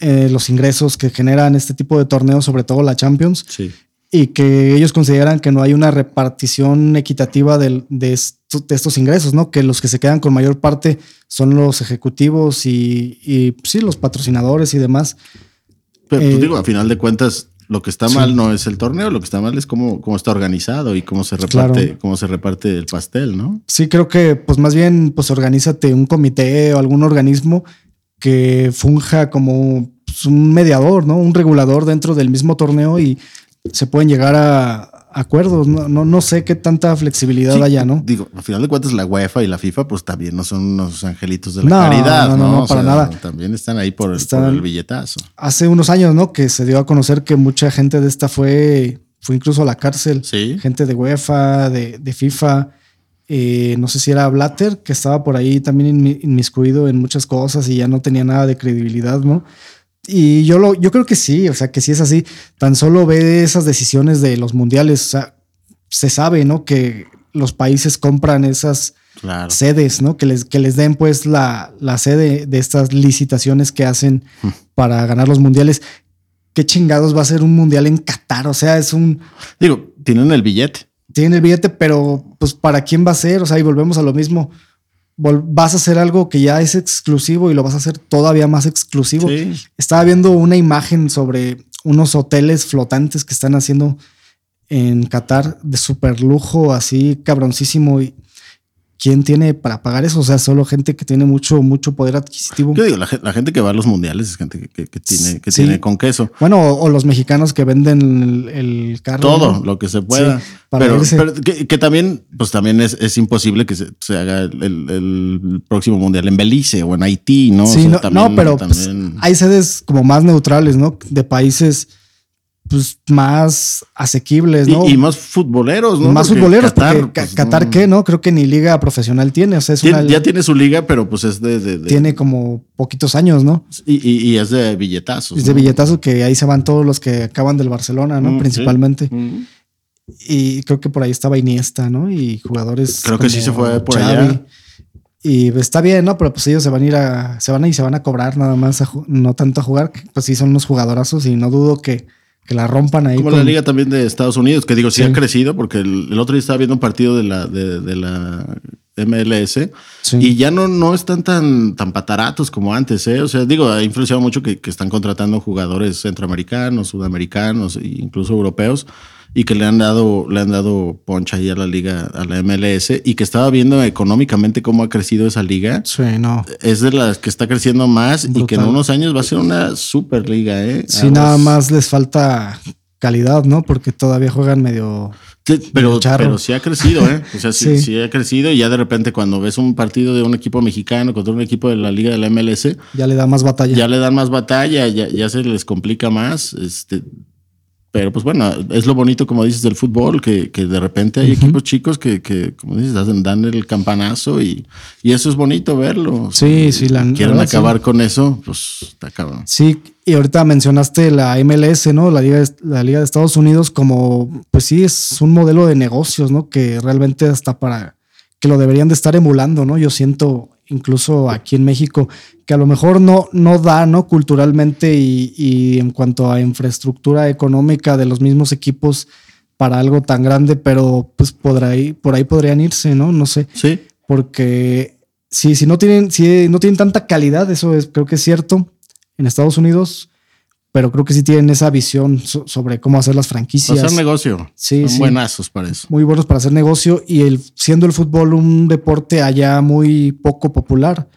eh, los ingresos que generan este tipo de torneos, sobre todo la Champions, Sí. y que ellos consideran que no hay una repartición equitativa del- de, esto- de estos ingresos, ¿no? Que los que se quedan con mayor parte son los ejecutivos y, y, sí, los patrocinadores y demás. Pero Eh, pues, digo, a final de cuentas, Lo que está mal no es el torneo, lo que está mal es cómo, cómo está organizado y cómo se reparte, cómo se reparte el pastel, ¿no? Sí, creo que pues más bien pues organízate un comité o algún organismo que funja como pues, un mediador, ¿no? Un regulador dentro del mismo torneo y se pueden llegar a, acuerdos. No, no, no sé qué tanta flexibilidad haya, ¿no? Digo, al final de cuentas, la UEFA y la FIFA, pues también no son unos angelitos de la caridad, ¿no? No, no, para nada. También están ahí por el, billetazo. Hace unos años, ¿no? Que se dio a conocer que mucha gente de esta fue, fue incluso a la cárcel. Sí. Gente de UEFA, de, de FIFA. Eh, no sé si era Blatter, que estaba por ahí también inmiscuido en muchas cosas y ya no tenía nada de credibilidad, ¿no? Y yo, lo, yo creo que sí, o sea, que sí es así. Tan solo ve esas decisiones de los mundiales, o sea, se sabe, ¿no? Que los países compran esas sedes, ¿no? Que les, que les den pues la, la sede de estas licitaciones que hacen hmm. para ganar los mundiales. ¿Qué chingados va a ser un mundial en Qatar? O sea, es un... Digo, tienen el billete. Tienen el billete, pero pues ¿para quién va a ser? O sea, y volvemos a lo mismo vas a hacer algo que ya es exclusivo y lo vas a hacer todavía más exclusivo. Estaba viendo una imagen sobre unos hoteles flotantes que están haciendo en Qatar de super lujo, así cabroncísimo. Y ¿quién tiene para pagar eso? O sea, solo gente que tiene mucho, mucho poder adquisitivo. Yo digo, la, gente que va a los mundiales es gente que, tiene, que tiene con queso. Bueno, o, los mexicanos que venden el, carro. Todo lo que se pueda. pero, que, también, pues también es, imposible que se, haga el, próximo mundial en Belice o en Haití, ¿no? Sí, no, pero pues, hay sedes como más neutrales, ¿no? De países pues más asequibles, ¿no? Y, más futboleros, ¿no? Más futboleros, Qatar, pues, Qatar ¿qué, no? Creo que ni liga profesional tiene, o sea, es Ya tiene su liga, pero pues es de... tiene como poquitos años, ¿no? Y, es de billetazos. Es de billetazos que ahí se van todos los que acaban del Barcelona, ¿no? Principalmente. Y creo que por ahí estaba Iniesta, ¿no? Y jugadores... Creo que sí se fue por allá. Y está bien, ¿no? Pero pues ellos se van a ir a... Se van a y se van a cobrar nada más, no tanto a jugar. Pues sí, son unos jugadorazos y no dudo que que la rompan ahí. Como la liga también de Estados Unidos, que digo, sí, ha crecido, porque el, otro día estaba viendo un partido de la, de, la MLS y ya no, no están tan, tan pataratos como antes, ¿eh? O sea, digo, ha influenciado mucho que, que están contratando jugadores centroamericanos, sudamericanos e incluso europeos y que le han dado, le han dado poncha ahí a la liga, a la MLS, y que estaba viendo económicamente cómo ha crecido esa liga. Sí, no. Es de las que está creciendo más y que en unos años va a ser una super liga, ¿eh? Sí, nada más les falta calidad, ¿no? Porque todavía juegan medio. pero, pero sí ha crecido, ¿eh? O sea, <laughs> sí, sí. ha crecido y ya de repente cuando ves un partido de un equipo mexicano contra un equipo de la liga de la MLS. Ya le da más batalla. Ya le dan más batalla, ya, ya se les complica más. Este, pero pues bueno, es lo bonito, como dices, del fútbol, que, que de repente hay equipos chicos que, que, como dices, dan el campanazo y, y eso es bonito verlo. Sí, sí, la Quieren acabar con eso, pues está cabrón. Sí, y ahorita mencionaste la MLS, ¿no? La Liga, de, la Liga de Estados Unidos como, pues sí, es un modelo de negocios, ¿no? Que realmente hasta para que lo deberían de estar emulando, ¿no? Yo siento incluso aquí en México, que a lo mejor no, no da, ¿no? Culturalmente y, en cuanto a infraestructura económica de los mismos equipos para algo tan grande, pero pues por ahí, por ahí podrían irse, ¿no? No sé. Sí. Porque si, si no tienen, si no tienen tanta calidad, eso es, creo que es cierto. En Estados Unidos pero creo que sí tienen esa visión sobre cómo hacer las franquicias. Hacer negocio. Sí, Son buenazos para eso. Muy buenos para hacer negocio y el, siendo el fútbol un deporte allá muy poco popular.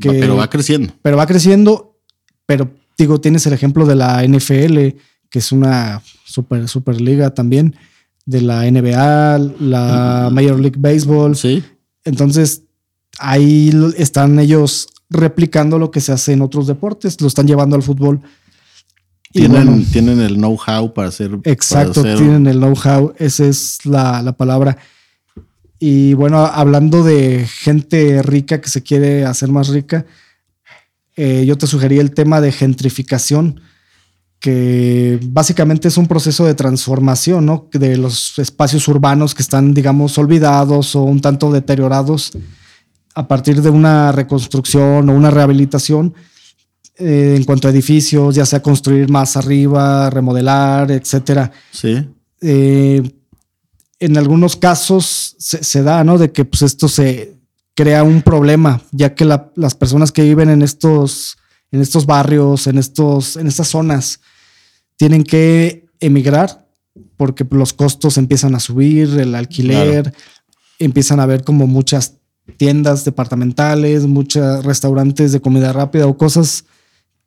pero va creciendo. Pero va creciendo, pero digo, tienes el ejemplo de la NFL, que es una super, super liga también, de la NBA, la Major League Baseball. Sí. Entonces, ahí están ellos replicando lo que se hace en otros deportes, lo están llevando al fútbol tienen, tienen el know-how para hacer. Exacto, tienen el know-how, esa es la, palabra. Y bueno, hablando de gente rica que se quiere hacer más rica, eh, yo te sugerí el tema de gentrificación, que básicamente es un proceso de transformación, ¿no? De los espacios urbanos que están, digamos, olvidados o un tanto deteriorados a partir de una reconstrucción o una rehabilitación eh, en cuanto a edificios, ya sea construir más arriba, remodelar, etcétera. Sí. Eh, en algunos casos se, da, ¿no? De que pues esto se crea un problema, ya que las personas que viven en estos, en estos barrios, en, estos, en estas zonas, tienen que emigrar porque los costos empiezan a subir, el alquiler, empiezan a haber como muchas tiendas departamentales, muchos restaurantes de comida rápida o cosas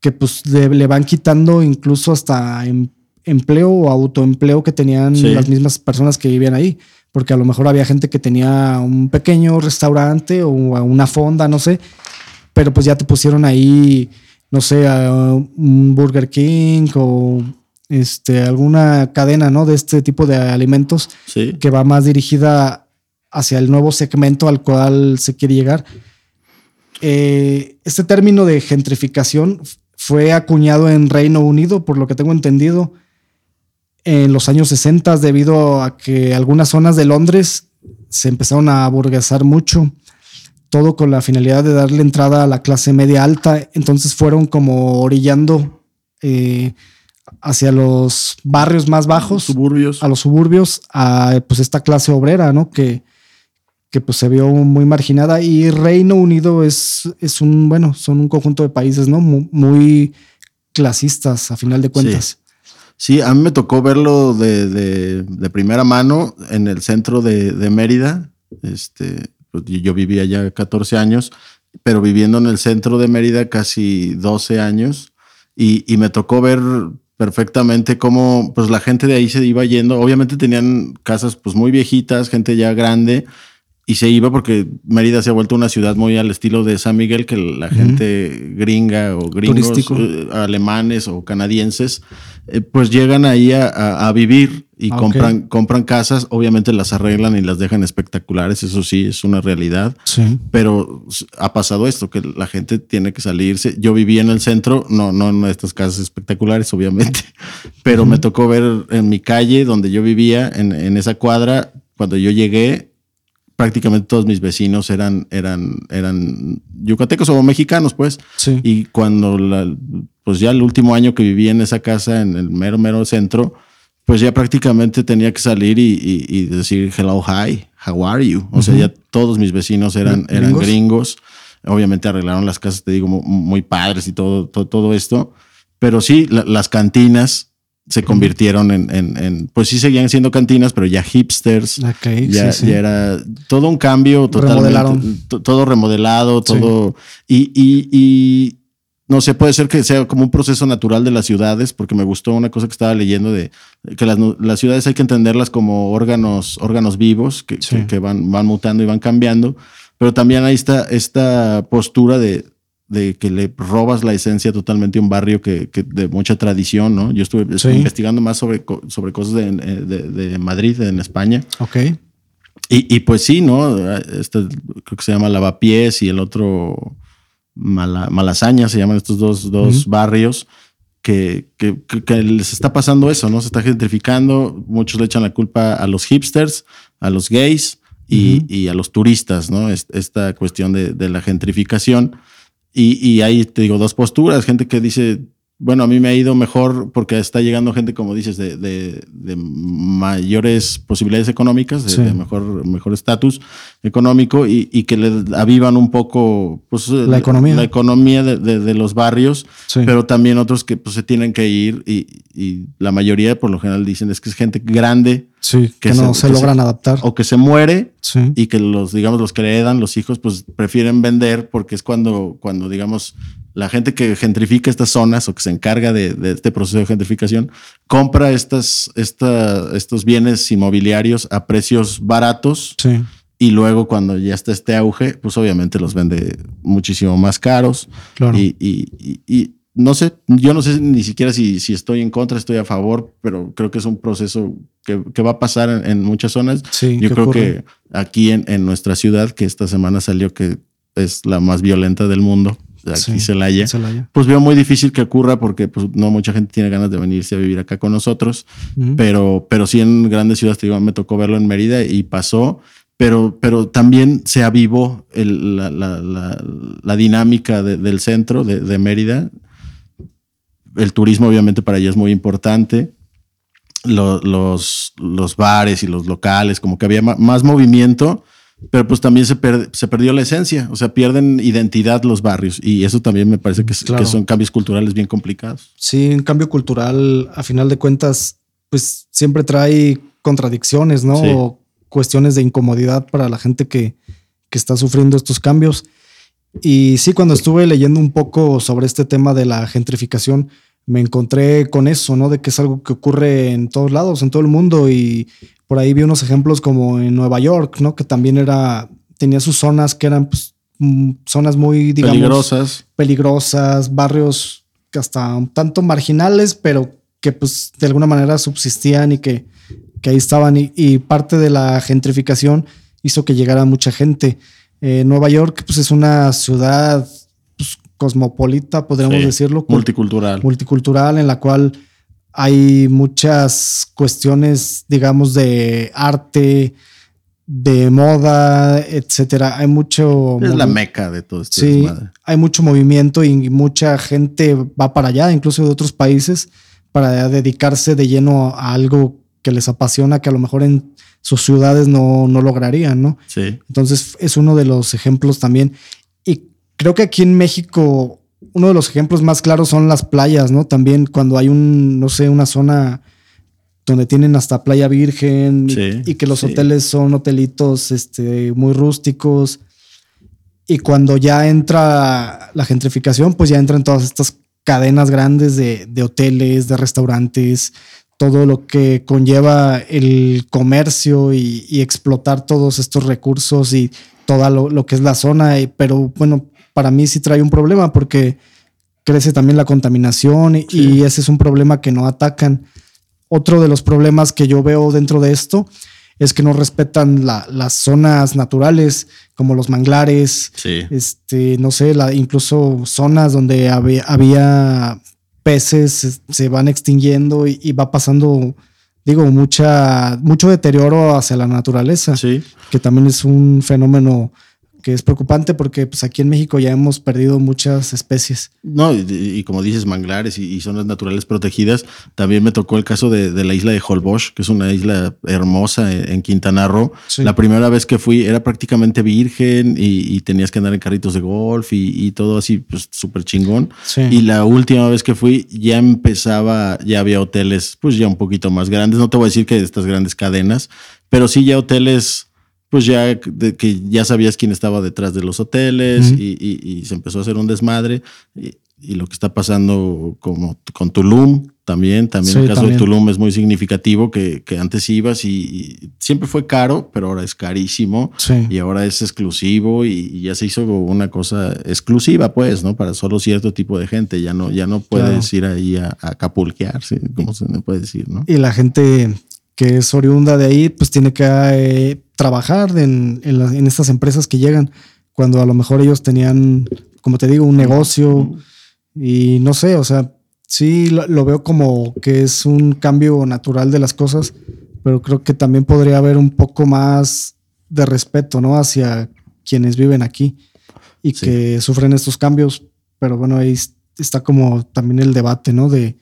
que pues le, van quitando incluso hasta em, empleo o autoempleo que tenían las mismas personas que vivían ahí. Porque a lo mejor había gente que tenía un pequeño restaurante o una fonda, no sé, pero pues ya te pusieron ahí, no sé, un Burger King o este, alguna cadena, ¿no? De este tipo de alimentos que va más dirigida hacia el nuevo segmento al cual se quiere llegar. Eh, este término de gentrificación fue acuñado en Reino Unido, por lo que tengo entendido, en los años 60 debido a que algunas zonas de Londres se empezaron a burguesar mucho, todo con la finalidad de darle entrada a la clase media alta, entonces fueron como orillando eh, hacia los barrios más bajos, suburbios. a los suburbios, a pues esta clase obrera, ¿no? Que, que pues se vio muy marginada y Reino Unido es, es un, bueno, son un conjunto de países, ¿no? Muy, clasistas a final de cuentas. Sí. a mí me tocó verlo de, primera mano en el centro de, Mérida. Este, pues, yo vivía ya 14 años, pero viviendo en el centro de Mérida casi 12 años y, y me tocó ver perfectamente cómo pues la gente de ahí se iba yendo. Obviamente tenían casas pues muy viejitas, gente ya grande, y se iba porque Mérida se ha vuelto una ciudad muy al estilo de San Miguel, que la gente gringa o gringos, eh, alemanes o canadienses, eh, pues llegan ahí a, vivir y ah, compran, compran casas. Obviamente las arreglan y las dejan espectaculares, eso sí, es una realidad. Sí. Pero ha pasado esto, que la gente tiene que salirse. Yo vivía en el centro, no, no en estas casas espectaculares, obviamente, <laughs> pero me tocó ver en mi calle donde yo vivía, en, en esa cuadra, cuando yo llegué, prácticamente todos mis vecinos eran, eran, eran yucatecos o mexicanos, pues. Sí. Y cuando, la, pues ya el último año que viví en esa casa, en el mero, mero centro, pues ya prácticamente tenía que salir y, decir hello, hi, how are you? O sea, ya todos mis vecinos eran, eran ¿Gringos? Obviamente arreglaron las casas, te digo, muy, padres y todo, todo, todo esto. Pero sí, las cantinas, se convirtieron en, en, pues sí seguían siendo cantinas, pero ya hipsters. ya, ya era todo un cambio totalmente. Todo remodelado, todo. Y, y, y, no sé, puede ser que sea como un proceso natural de las ciudades, porque me gustó una cosa que estaba leyendo de que las, las ciudades hay que entenderlas como órganos, órganos vivos que, que, van, van mutando y van cambiando. Pero también hay esta, esta postura de, de que le robas la esencia totalmente a un barrio que, de mucha tradición, ¿no? Yo estuve, investigando más sobre, sobre cosas de, de, Madrid, en España. Ok. Y, y, pues sí, ¿no? Este creo que se llama Lavapiés y el otro Malasaña, se llaman estos dos, dos barrios. Que, que, que, les está pasando eso, ¿no? Se está gentrificando, muchos le echan la culpa a los hipsters, a los gays y, y a los turistas, ¿no? Esta cuestión de, de la gentrificación. Y, y ahí te digo dos posturas, gente que dice, bueno, a mí me ha ido mejor porque está llegando gente, como dices, de, de, de mayores posibilidades económicas, de, mejor mejor estatus económico y, y, que le avivan un poco pues, la economía, la economía de, los barrios, pero también otros que pues, se tienen que ir y, y, la mayoría por lo general dicen es que es gente grande. Que, no se, logran adaptar. O que se muere y que los, digamos, los que le heredan, los hijos, pues prefieren vender porque es cuando, cuando digamos, la gente que gentrifica estas zonas o que se encarga de, este proceso de gentrificación compra estas, estos bienes inmobiliarios a precios baratos. Y luego cuando ya está este auge, pues obviamente los vende muchísimo más caros. Y, no sé, yo no sé ni siquiera si, si, estoy en contra, estoy a favor, pero creo que es un proceso que, va a pasar en, muchas zonas. yo creo que aquí en, en nuestra ciudad, que esta semana salió que es la más violenta del mundo, aquí Celaya, pues veo muy difícil que ocurra porque pues, no mucha gente tiene ganas de venirse a vivir acá con nosotros, pero, pero sí en grandes ciudades, digo, me tocó verlo en Mérida y pasó, pero, pero también se avivó la, la, dinámica del centro de, Mérida. El turismo obviamente para ella es muy importante. Los, los, los bares y los locales, como que había más movimiento pero pues también se, se perdió la esencia, o sea, pierden identidad los barrios y eso también me parece que, que, son cambios culturales bien complicados. Sí, un cambio cultural, a final de cuentas, pues siempre trae contradicciones, ¿no? O cuestiones de incomodidad para la gente que, que está sufriendo estos cambios. Y sí, cuando estuve leyendo un poco sobre este tema de la gentrificación, me encontré con eso, ¿no? De que es algo que ocurre en todos lados, en todo el mundo. Y por ahí vi unos ejemplos como en Nueva York, ¿no? Que también era, tenía sus zonas que eran pues, mm, zonas muy, digamos, peligrosas. Peligrosas, barrios que hasta un tanto marginales, pero que pues de alguna manera subsistían y que, que ahí estaban. Y, parte de la gentrificación hizo que llegara mucha gente. Eh, Nueva York, pues es una ciudad cosmopolita, podríamos decirlo. Multicultural. Multicultural, en la cual hay muchas cuestiones, digamos, de arte, de moda, etcétera. Hay mucho. Es la meca de todo esto. Sí, hay mucho movimiento y mucha gente va para allá, incluso de otros países, para dedicarse de lleno a algo que les apasiona, que a lo mejor en sus ciudades no, no lograrían, ¿no? Sí. Entonces es uno de los ejemplos también. Y creo que aquí en México uno de los ejemplos más claros son las playas, ¿no? También cuando hay un, no sé, una zona donde tienen hasta playa virgen y, que los hoteles son hotelitos este, muy rústicos. Y cuando ya entra la gentrificación, pues ya entran todas estas cadenas grandes de, hoteles, de restaurantes, todo lo que conlleva el comercio y, explotar todos estos recursos y todo lo, lo, que es la zona. Pero bueno, para mí sí trae un problema porque crece también la contaminación y, ese es un problema que no atacan. Otro de los problemas que yo veo dentro de esto es que no respetan las zonas naturales como los manglares, este, no sé, la, incluso zonas donde había, peces se van extinguiendo y, va pasando, digo, mucha, mucho deterioro hacia la naturaleza, que también es un fenómeno que es preocupante porque pues aquí en México ya hemos perdido muchas especies. No, y, como dices, manglares y, zonas naturales protegidas. También me tocó el caso de, la isla de Holbox, que es una isla hermosa en, Quintana Roo. La primera vez que fui era prácticamente virgen y, tenías que andar en carritos de golf y, todo así, pues súper chingón. Y la última vez que fui ya empezaba, ya había hoteles, pues ya un poquito más grandes. No te voy a decir que estas grandes cadenas, pero sí ya hoteles pues ya que ya sabías quién estaba detrás de los hoteles y, se empezó a hacer un desmadre. Y, lo que está pasando como con Tulum también, también el caso de Tulum es muy significativo que, antes ibas y, siempre fue caro, pero ahora es carísimo y ahora es exclusivo y, ya se hizo una cosa exclusiva, pues, ¿no? Para solo cierto tipo de gente. Ya no, ya no puedes ir ahí a, a capulquear, como se me puede decir, ¿no? Y la gente que es oriunda de ahí, pues tiene que eh, trabajar en, estas empresas que llegan, cuando a lo mejor ellos tenían, como te digo, un negocio y no sé, o sea, sí lo, veo como que es un cambio natural de las cosas, pero creo que también podría haber un poco más de respeto, ¿no? Hacia quienes viven aquí y que sufren estos cambios, pero bueno, ahí está como también el debate, ¿no? De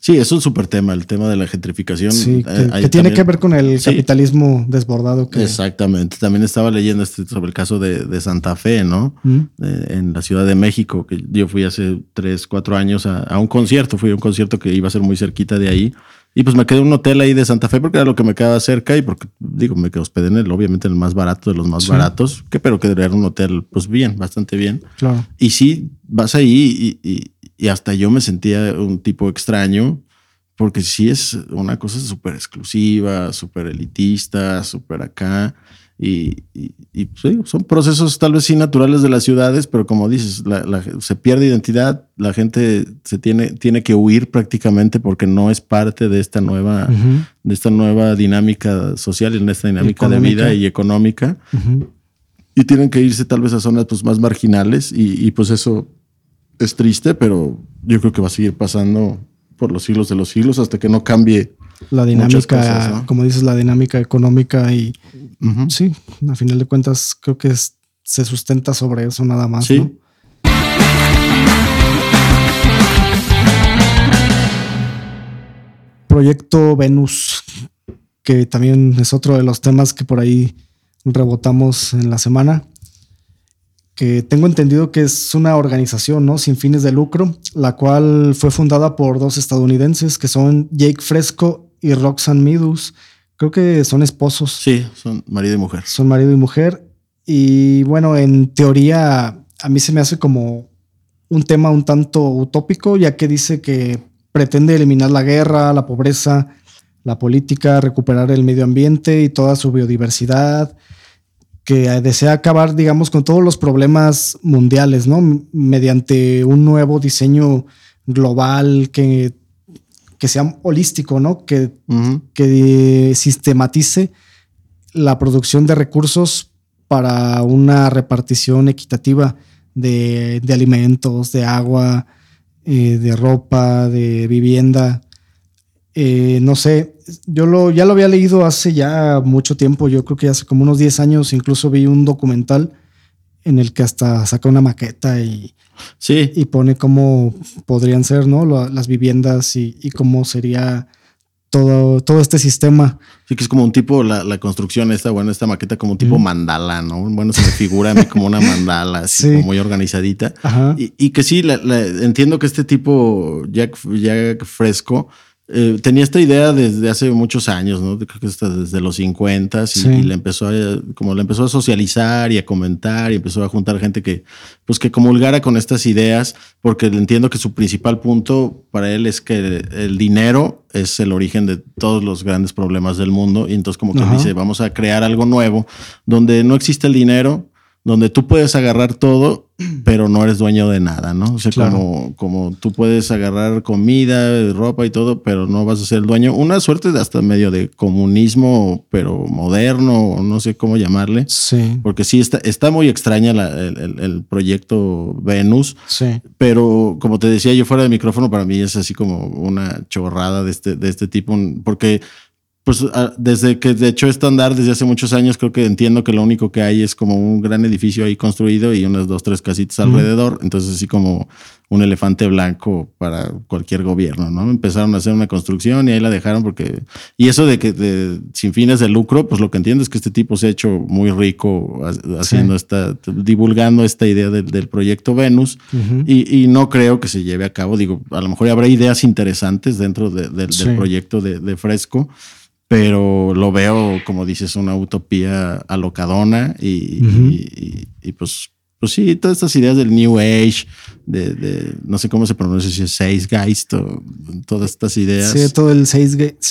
Sí, es un súper tema, el tema de la gentrificación. Sí, que, tiene que ver con el capitalismo desbordado. Que... Exactamente. También estaba leyendo este, sobre el caso de, Santa Fe, ¿no? Mm. en la Ciudad de México, que yo fui hace tres, cuatro años a, un concierto, fui a un concierto que iba a ser muy cerquita de ahí. Y pues me quedé en un hotel ahí de Santa Fe porque era lo que me quedaba cerca y porque, digo, me quedé hospedé en el, obviamente, el más barato de los más baratos, que pero que era un hotel, pues bien, bastante bien. Claro. Y sí, vas ahí y y hasta yo me sentía un tipo extraño, porque sí es una cosa súper exclusiva, súper elitista, súper acá. Y, son procesos tal vez sí naturales de las ciudades, pero como dices, se pierde identidad, la gente se tiene, tiene que huir prácticamente porque no es parte de esta nueva, de esta nueva dinámica social, en esta dinámica de vida y económica. Y tienen que irse tal vez a zonas pues, más marginales y, y pues eso es triste, pero yo creo que va a seguir pasando por los siglos de los siglos hasta que no cambie la dinámica, como dices, la dinámica económica y sí, a final de cuentas creo que se sustenta sobre eso nada más. Sí. Proyecto Venus, que también es otro de los temas que por ahí rebotamos en la semana, que tengo entendido que es una organización ¿no? sin fines de lucro, la cual fue fundada por dos estadounidenses que son Jake Fresco y Roxanne Meadows. Creo que son esposos. Sí, son marido y mujer. Son marido y mujer. Y bueno, en teoría a mí se me hace como un tema un tanto utópico, ya que dice que pretende eliminar la guerra, la pobreza, la política, recuperar el medio ambiente y toda su biodiversidad, que desea acabar, digamos, con todos los problemas mundiales, ¿no? Mediante un nuevo diseño global que, que sea holístico, ¿no? Que, que sistematice la producción de recursos para una repartición equitativa de, alimentos, de agua, eh, de ropa, de vivienda. Eh, no sé, yo lo, ya lo había leído hace ya mucho tiempo, yo creo que hace como unos 10 años incluso vi un documental en el que hasta saca una maqueta y, sí. y pone cómo podrían ser ¿no? las viviendas y, y cómo sería todo, todo este sistema. Sí, que es como un tipo, la, construcción esta, bueno, esta maqueta como un tipo mandala, ¿no? Bueno, se me figura a mí como una mandala, así <laughs> como muy organizadita. Y, que sí, entiendo que este tipo, Jack, Jack Fresco, eh, tenía esta idea desde hace muchos años, ¿no? Creo que hasta desde los 50 y, le empezó a, como le empezó a socializar y a comentar y empezó a juntar gente que, pues que comulgara con estas ideas, porque entiendo que su principal punto para él es que el dinero es el origen de todos los grandes problemas del mundo y entonces como que dice, vamos a crear algo nuevo donde no existe el dinero, donde tú puedes agarrar todo, <clears throat> pero no eres dueño de nada, ¿no? O sea, como, como tú puedes agarrar comida, ropa y todo, pero no vas a ser el dueño. Una suerte de hasta medio de comunismo, pero moderno, no sé cómo llamarle. Sí. Porque sí, está, está muy extraña el, el, proyecto Venus. Sí. Pero como te decía yo fuera de micrófono, para mí es así como una chorrada de este, de este tipo, porque pues ah, desde que de hecho esto andar desde hace muchos años, creo que entiendo que lo único que hay es como un gran edificio ahí construido y unas dos, tres casitas alrededor. Entonces, así como un elefante blanco para cualquier gobierno, ¿no? Empezaron a hacer una construcción y ahí la dejaron porque. Y eso de que sin fines de lucro, pues lo que entiendo es que este tipo se ha hecho muy rico haciendo esta, divulgando esta idea del, proyecto Venus y, no creo que se lleve a cabo. Digo, a lo mejor habrá ideas interesantes dentro del proyecto de Fresco pero lo veo, como dices, una utopía alocadona y, y, pues, pues sí, todas estas ideas del New Age, de, no sé cómo se pronuncia, si es Zeitgeist o todas estas ideas. Sí, todo el Zeitgeist.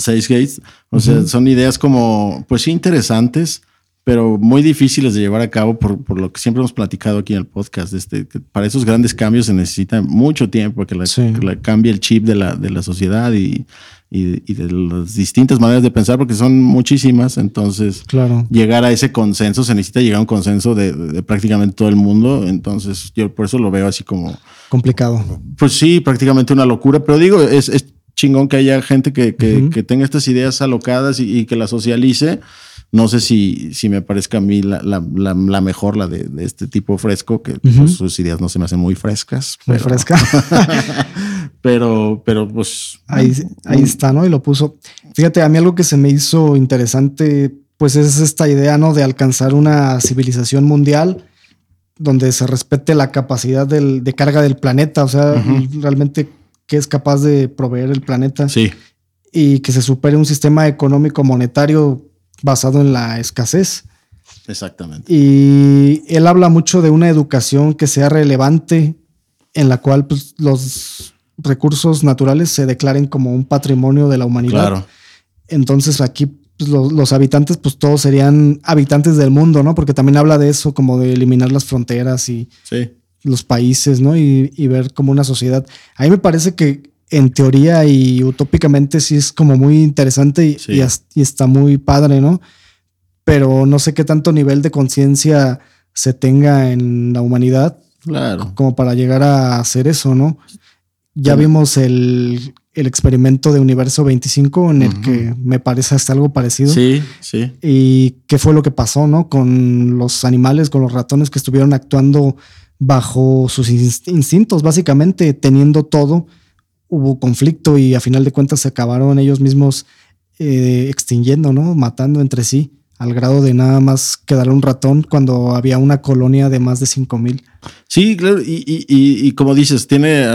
Zeitgeist. O sea, son ideas como, pues sí, interesantes, pero muy difíciles de llevar a cabo por, por, lo que siempre hemos platicado aquí en el podcast. Este, para esos grandes cambios se necesita mucho tiempo que, la, cambie el chip de la, de la sociedad y, y, de las distintas maneras de pensar, porque son muchísimas. Entonces, claro. llegar a ese consenso, se necesita llegar a un consenso de, prácticamente todo el mundo. Entonces, yo por eso lo veo así como... Complicado. Pues sí, prácticamente una locura. Pero digo, es, es chingón que haya gente que, que, que tenga estas ideas alocadas y, y que las socialice no sé si, si me parezca a mí la, la, la, mejor, la de, de, este tipo fresco, que pues, sus ideas no se me hacen muy frescas. Muy frescas. <laughs> pero, pero pues. Ahí, ahí está, ¿no? Y lo puso. Fíjate, a mí algo que se me hizo interesante, pues es esta idea, ¿no? De alcanzar una civilización mundial donde se respete la capacidad del, de carga del planeta, o sea, realmente qué es capaz de proveer el planeta. Sí. Y que se supere un sistema económico monetario basado en la escasez. Exactamente. Y él habla mucho de una educación que sea relevante, en la cual pues, los recursos naturales se declaren como un patrimonio de la humanidad. Claro. Entonces aquí pues, los, habitantes, pues todos serían habitantes del mundo, ¿no? Porque también habla de eso, como de eliminar las fronteras y los países, ¿no? Y, ver como una sociedad. A mí me parece que en teoría y utópicamente sí es como muy interesante y, y, está muy padre, ¿no? Pero no sé qué tanto nivel de conciencia se tenga en la humanidad. Claro. Como para llegar a hacer eso, ¿no? Ya vimos el, experimento de Universo 25 en el que me parece hasta algo parecido. Sí, sí. Y qué fue lo que pasó, ¿no? Con los animales, con los ratones que estuvieron actuando bajo sus instintos, básicamente teniendo todo hubo conflicto y a final de cuentas se acabaron ellos mismos eh, extinguiendo, ¿no? Matando entre sí al grado de nada más quedar un ratón cuando había una colonia de más de 5000. Sí, claro, y, y, como dices, tiene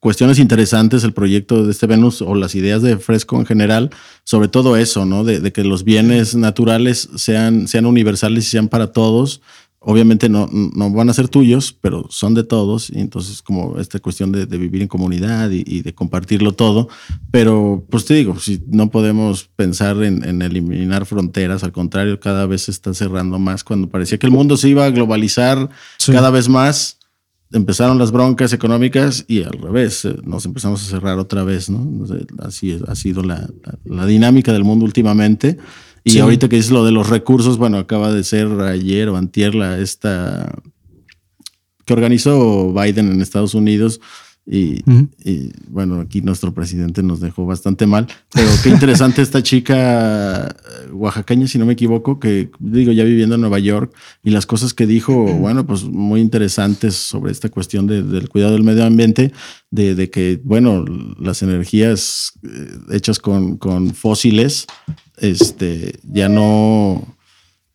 cuestiones interesantes el proyecto de este Venus o las ideas de Fresco en general, sobre todo eso, ¿no? De, de que los bienes naturales sean, sean universales y sean para todos obviamente no, no, van a ser tuyos, pero son de todos. Y entonces, como esta cuestión de, vivir en comunidad y, de compartirlo todo. Pero, pues te digo, si no podemos pensar en, eliminar fronteras, al contrario, cada vez se está cerrando más. Cuando parecía que el mundo se iba a globalizar cada vez más, empezaron las broncas económicas y al revés, eh, nos empezamos a cerrar otra vez, ¿no? Así ha sido la, la dinámica del mundo últimamente. Y ahorita que dices lo de los recursos, bueno, acaba de ser ayer o antier la esta que organizó Biden en Estados Unidos. Y, bueno, aquí nuestro presidente nos dejó bastante mal. Pero qué interesante esta chica eh, oaxaqueña, si no me equivoco, que digo, ya viviendo en Nueva York, y las cosas que dijo, bueno, pues muy interesantes sobre esta cuestión del cuidado del medio ambiente, de, de que, bueno, las energías eh, hechas con, con fósiles, este, ya no,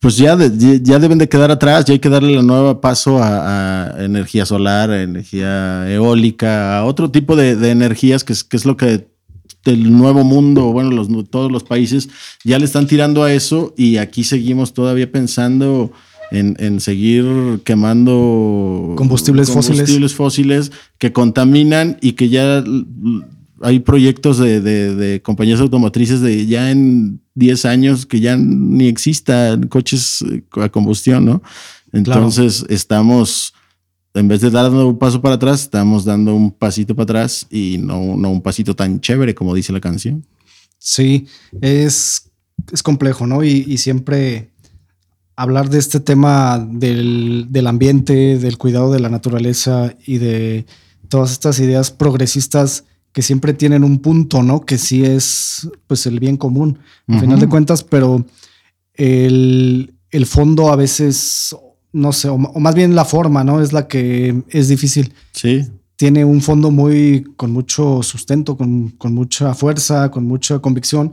pues ya, ya deben de quedar atrás, ya hay que darle la nueva paso a, energía solar, a energía eólica, a otro tipo de, energías que es, que es lo que el nuevo mundo, bueno, los, todos los países ya le están tirando a eso y aquí seguimos todavía pensando en, en seguir quemando combustibles, combustibles fósiles que contaminan y que ya hay proyectos de, de, compañías automotrices de ya en 10 años que ya ni existan coches eh, a combustión, ¿no? Entonces estamos, en vez de dar un paso para atrás, estamos dando un pasito para atrás y no, no un pasito tan chévere como dice la canción. Sí, es, es complejo, ¿no? Y, y siempre hablar de este tema del, del ambiente, del cuidado de la naturaleza y de todas estas ideas progresistas que siempre tienen un punto, ¿no? Que sí es pues el bien común, al final de cuentas, pero el, fondo a veces, no sé, o, más bien la forma, ¿no? Es la que es difícil. Sí. Tiene un fondo muy, con mucho sustento, con, con mucha fuerza, con mucha convicción,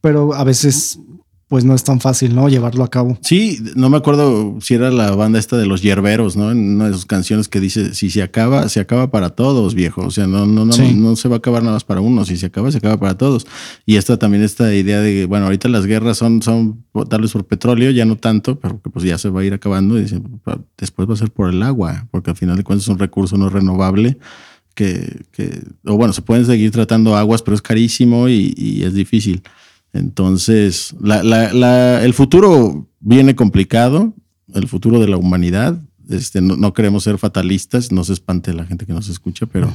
pero a veces pues no es tan fácil, ¿no? Llevarlo a cabo. Sí, no me acuerdo si era la banda esta de los hierberos, ¿no? En una de sus canciones que dice, si se acaba, se acaba para todos, viejo. O sea, no, no, no, no se va a acabar nada más para uno. Si se acaba, se acaba para todos. Y esta también, esta idea de, bueno, ahorita las guerras son, son tal vez por petróleo, ya no tanto, pero que pues ya se va a ir acabando. Y después va a ser por el agua, porque al final de cuentas es un recurso no renovable. Que, que, o bueno, se pueden seguir tratando aguas, pero es carísimo y, y es difícil. Entonces, el futuro viene complicado, el futuro de la humanidad. Este, no, queremos ser fatalistas, no se espante la gente que nos escucha, pero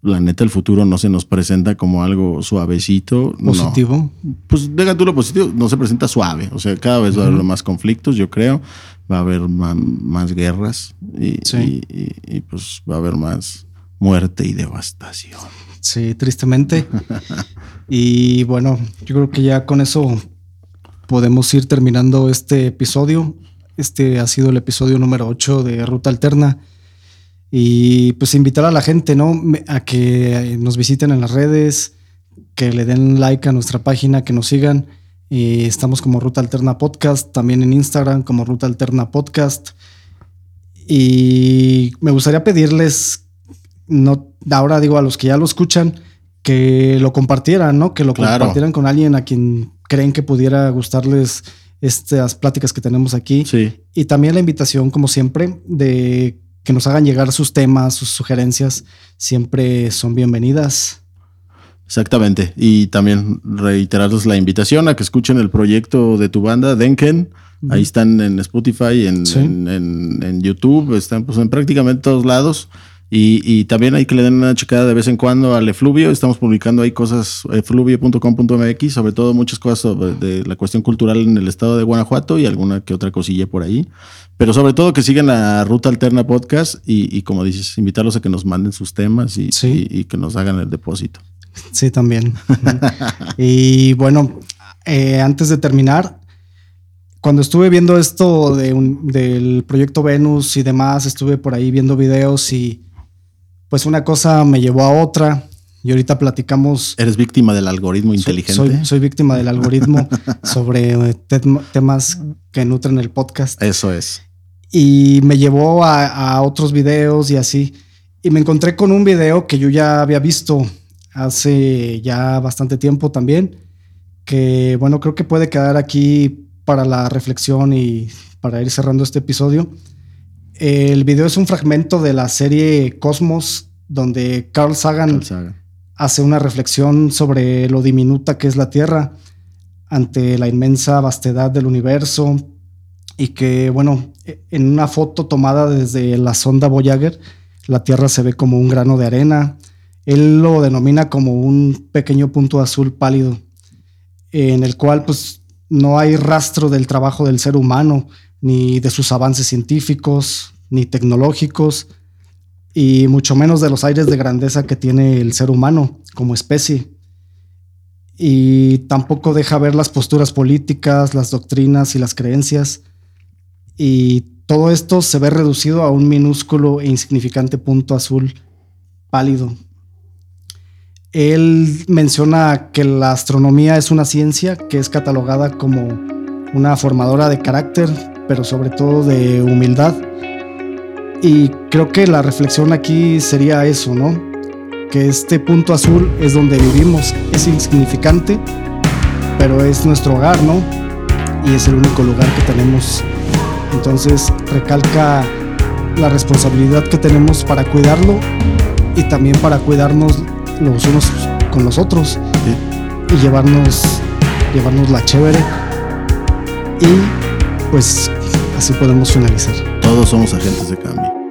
la neta, el futuro no se nos presenta como algo suavecito. Positivo. Pues deja tú lo positivo, no se presenta suave. O sea, cada vez va a haber más conflictos, yo creo. Va a haber más, guerras y, y pues va a haber más muerte y devastación. Sí, tristemente. y bueno, yo creo que ya con eso podemos ir terminando este episodio. Este ha sido el episodio número 8 de Ruta Alterna. Y pues invitar a la gente, ¿no? A que nos visiten en las redes, que le den like a nuestra página, que nos sigan. Estamos como Ruta Alterna Podcast, también en Instagram como Ruta Alterna Podcast. Y me gustaría pedirles no, ahora digo a los que ya lo escuchan, que lo compartieran, ¿no? Que lo compartieran con alguien a quien creen que pudiera gustarles estas pláticas que tenemos aquí. Sí. Y también la invitación, como siempre, de que nos hagan llegar sus temas, sus sugerencias, siempre son bienvenidas. Exactamente. Y también reiterarles la invitación a que escuchen el proyecto de tu banda, Denken. Ahí están en Spotify, en, en, YouTube, están pues, en prácticamente todos lados. Y, también hay que le den una checada de vez en cuando al Efluvio. Estamos publicando ahí cosas, efluvio.com.mx, sobre todo muchas cosas sobre de la cuestión cultural en el estado de Guanajuato y alguna que otra cosilla por ahí. Pero sobre todo que sigan la Ruta Alterna Podcast y, como dices, invitarlos a que nos manden sus temas y, que nos hagan el depósito. Sí, también. <laughs> y bueno, eh, antes de terminar, cuando estuve viendo esto de del proyecto Venus y demás, estuve por ahí viendo videos y pues una cosa me llevó a otra y ahorita platicamos. ¿Eres víctima del algoritmo inteligente? Soy, soy víctima del algoritmo <laughs> sobre temas que nutren el podcast. Eso es. Y me llevó a, a, otros videos y así. Y me encontré con un video que yo ya había visto hace ya bastante tiempo también, que bueno, creo que puede quedar aquí para la reflexión y para ir cerrando este episodio. El video es un fragmento de la serie Cosmos, donde Carl Sagan, hace una reflexión sobre lo diminuta que es la Tierra ante la inmensa vastedad del universo y que, bueno, en una foto tomada desde la sonda Voyager, la Tierra se ve como un grano de arena. Él lo denomina como un pequeño punto azul pálido, en el cual pues no hay rastro del trabajo del ser humano, ni de sus avances científicos, ni tecnológicos, y mucho menos de los aires de grandeza que tiene el ser humano como especie. Y tampoco deja ver las posturas políticas, las doctrinas y las creencias. Y todo esto se ve reducido a un minúsculo e insignificante punto azul pálido. Él menciona que la astronomía es una ciencia que es catalogada como una formadora de carácter, pero sobre todo de humildad y creo que la reflexión aquí sería eso, ¿no? Que este punto azul es donde vivimos, es insignificante, pero es nuestro hogar, ¿no? Y es el único lugar que tenemos. Entonces recalca la responsabilidad que tenemos para cuidarlo y también para cuidarnos los unos con los otros y llevarnos, llevarnos la chévere. Y pues así podemos finalizar. Todos somos agentes de cambio.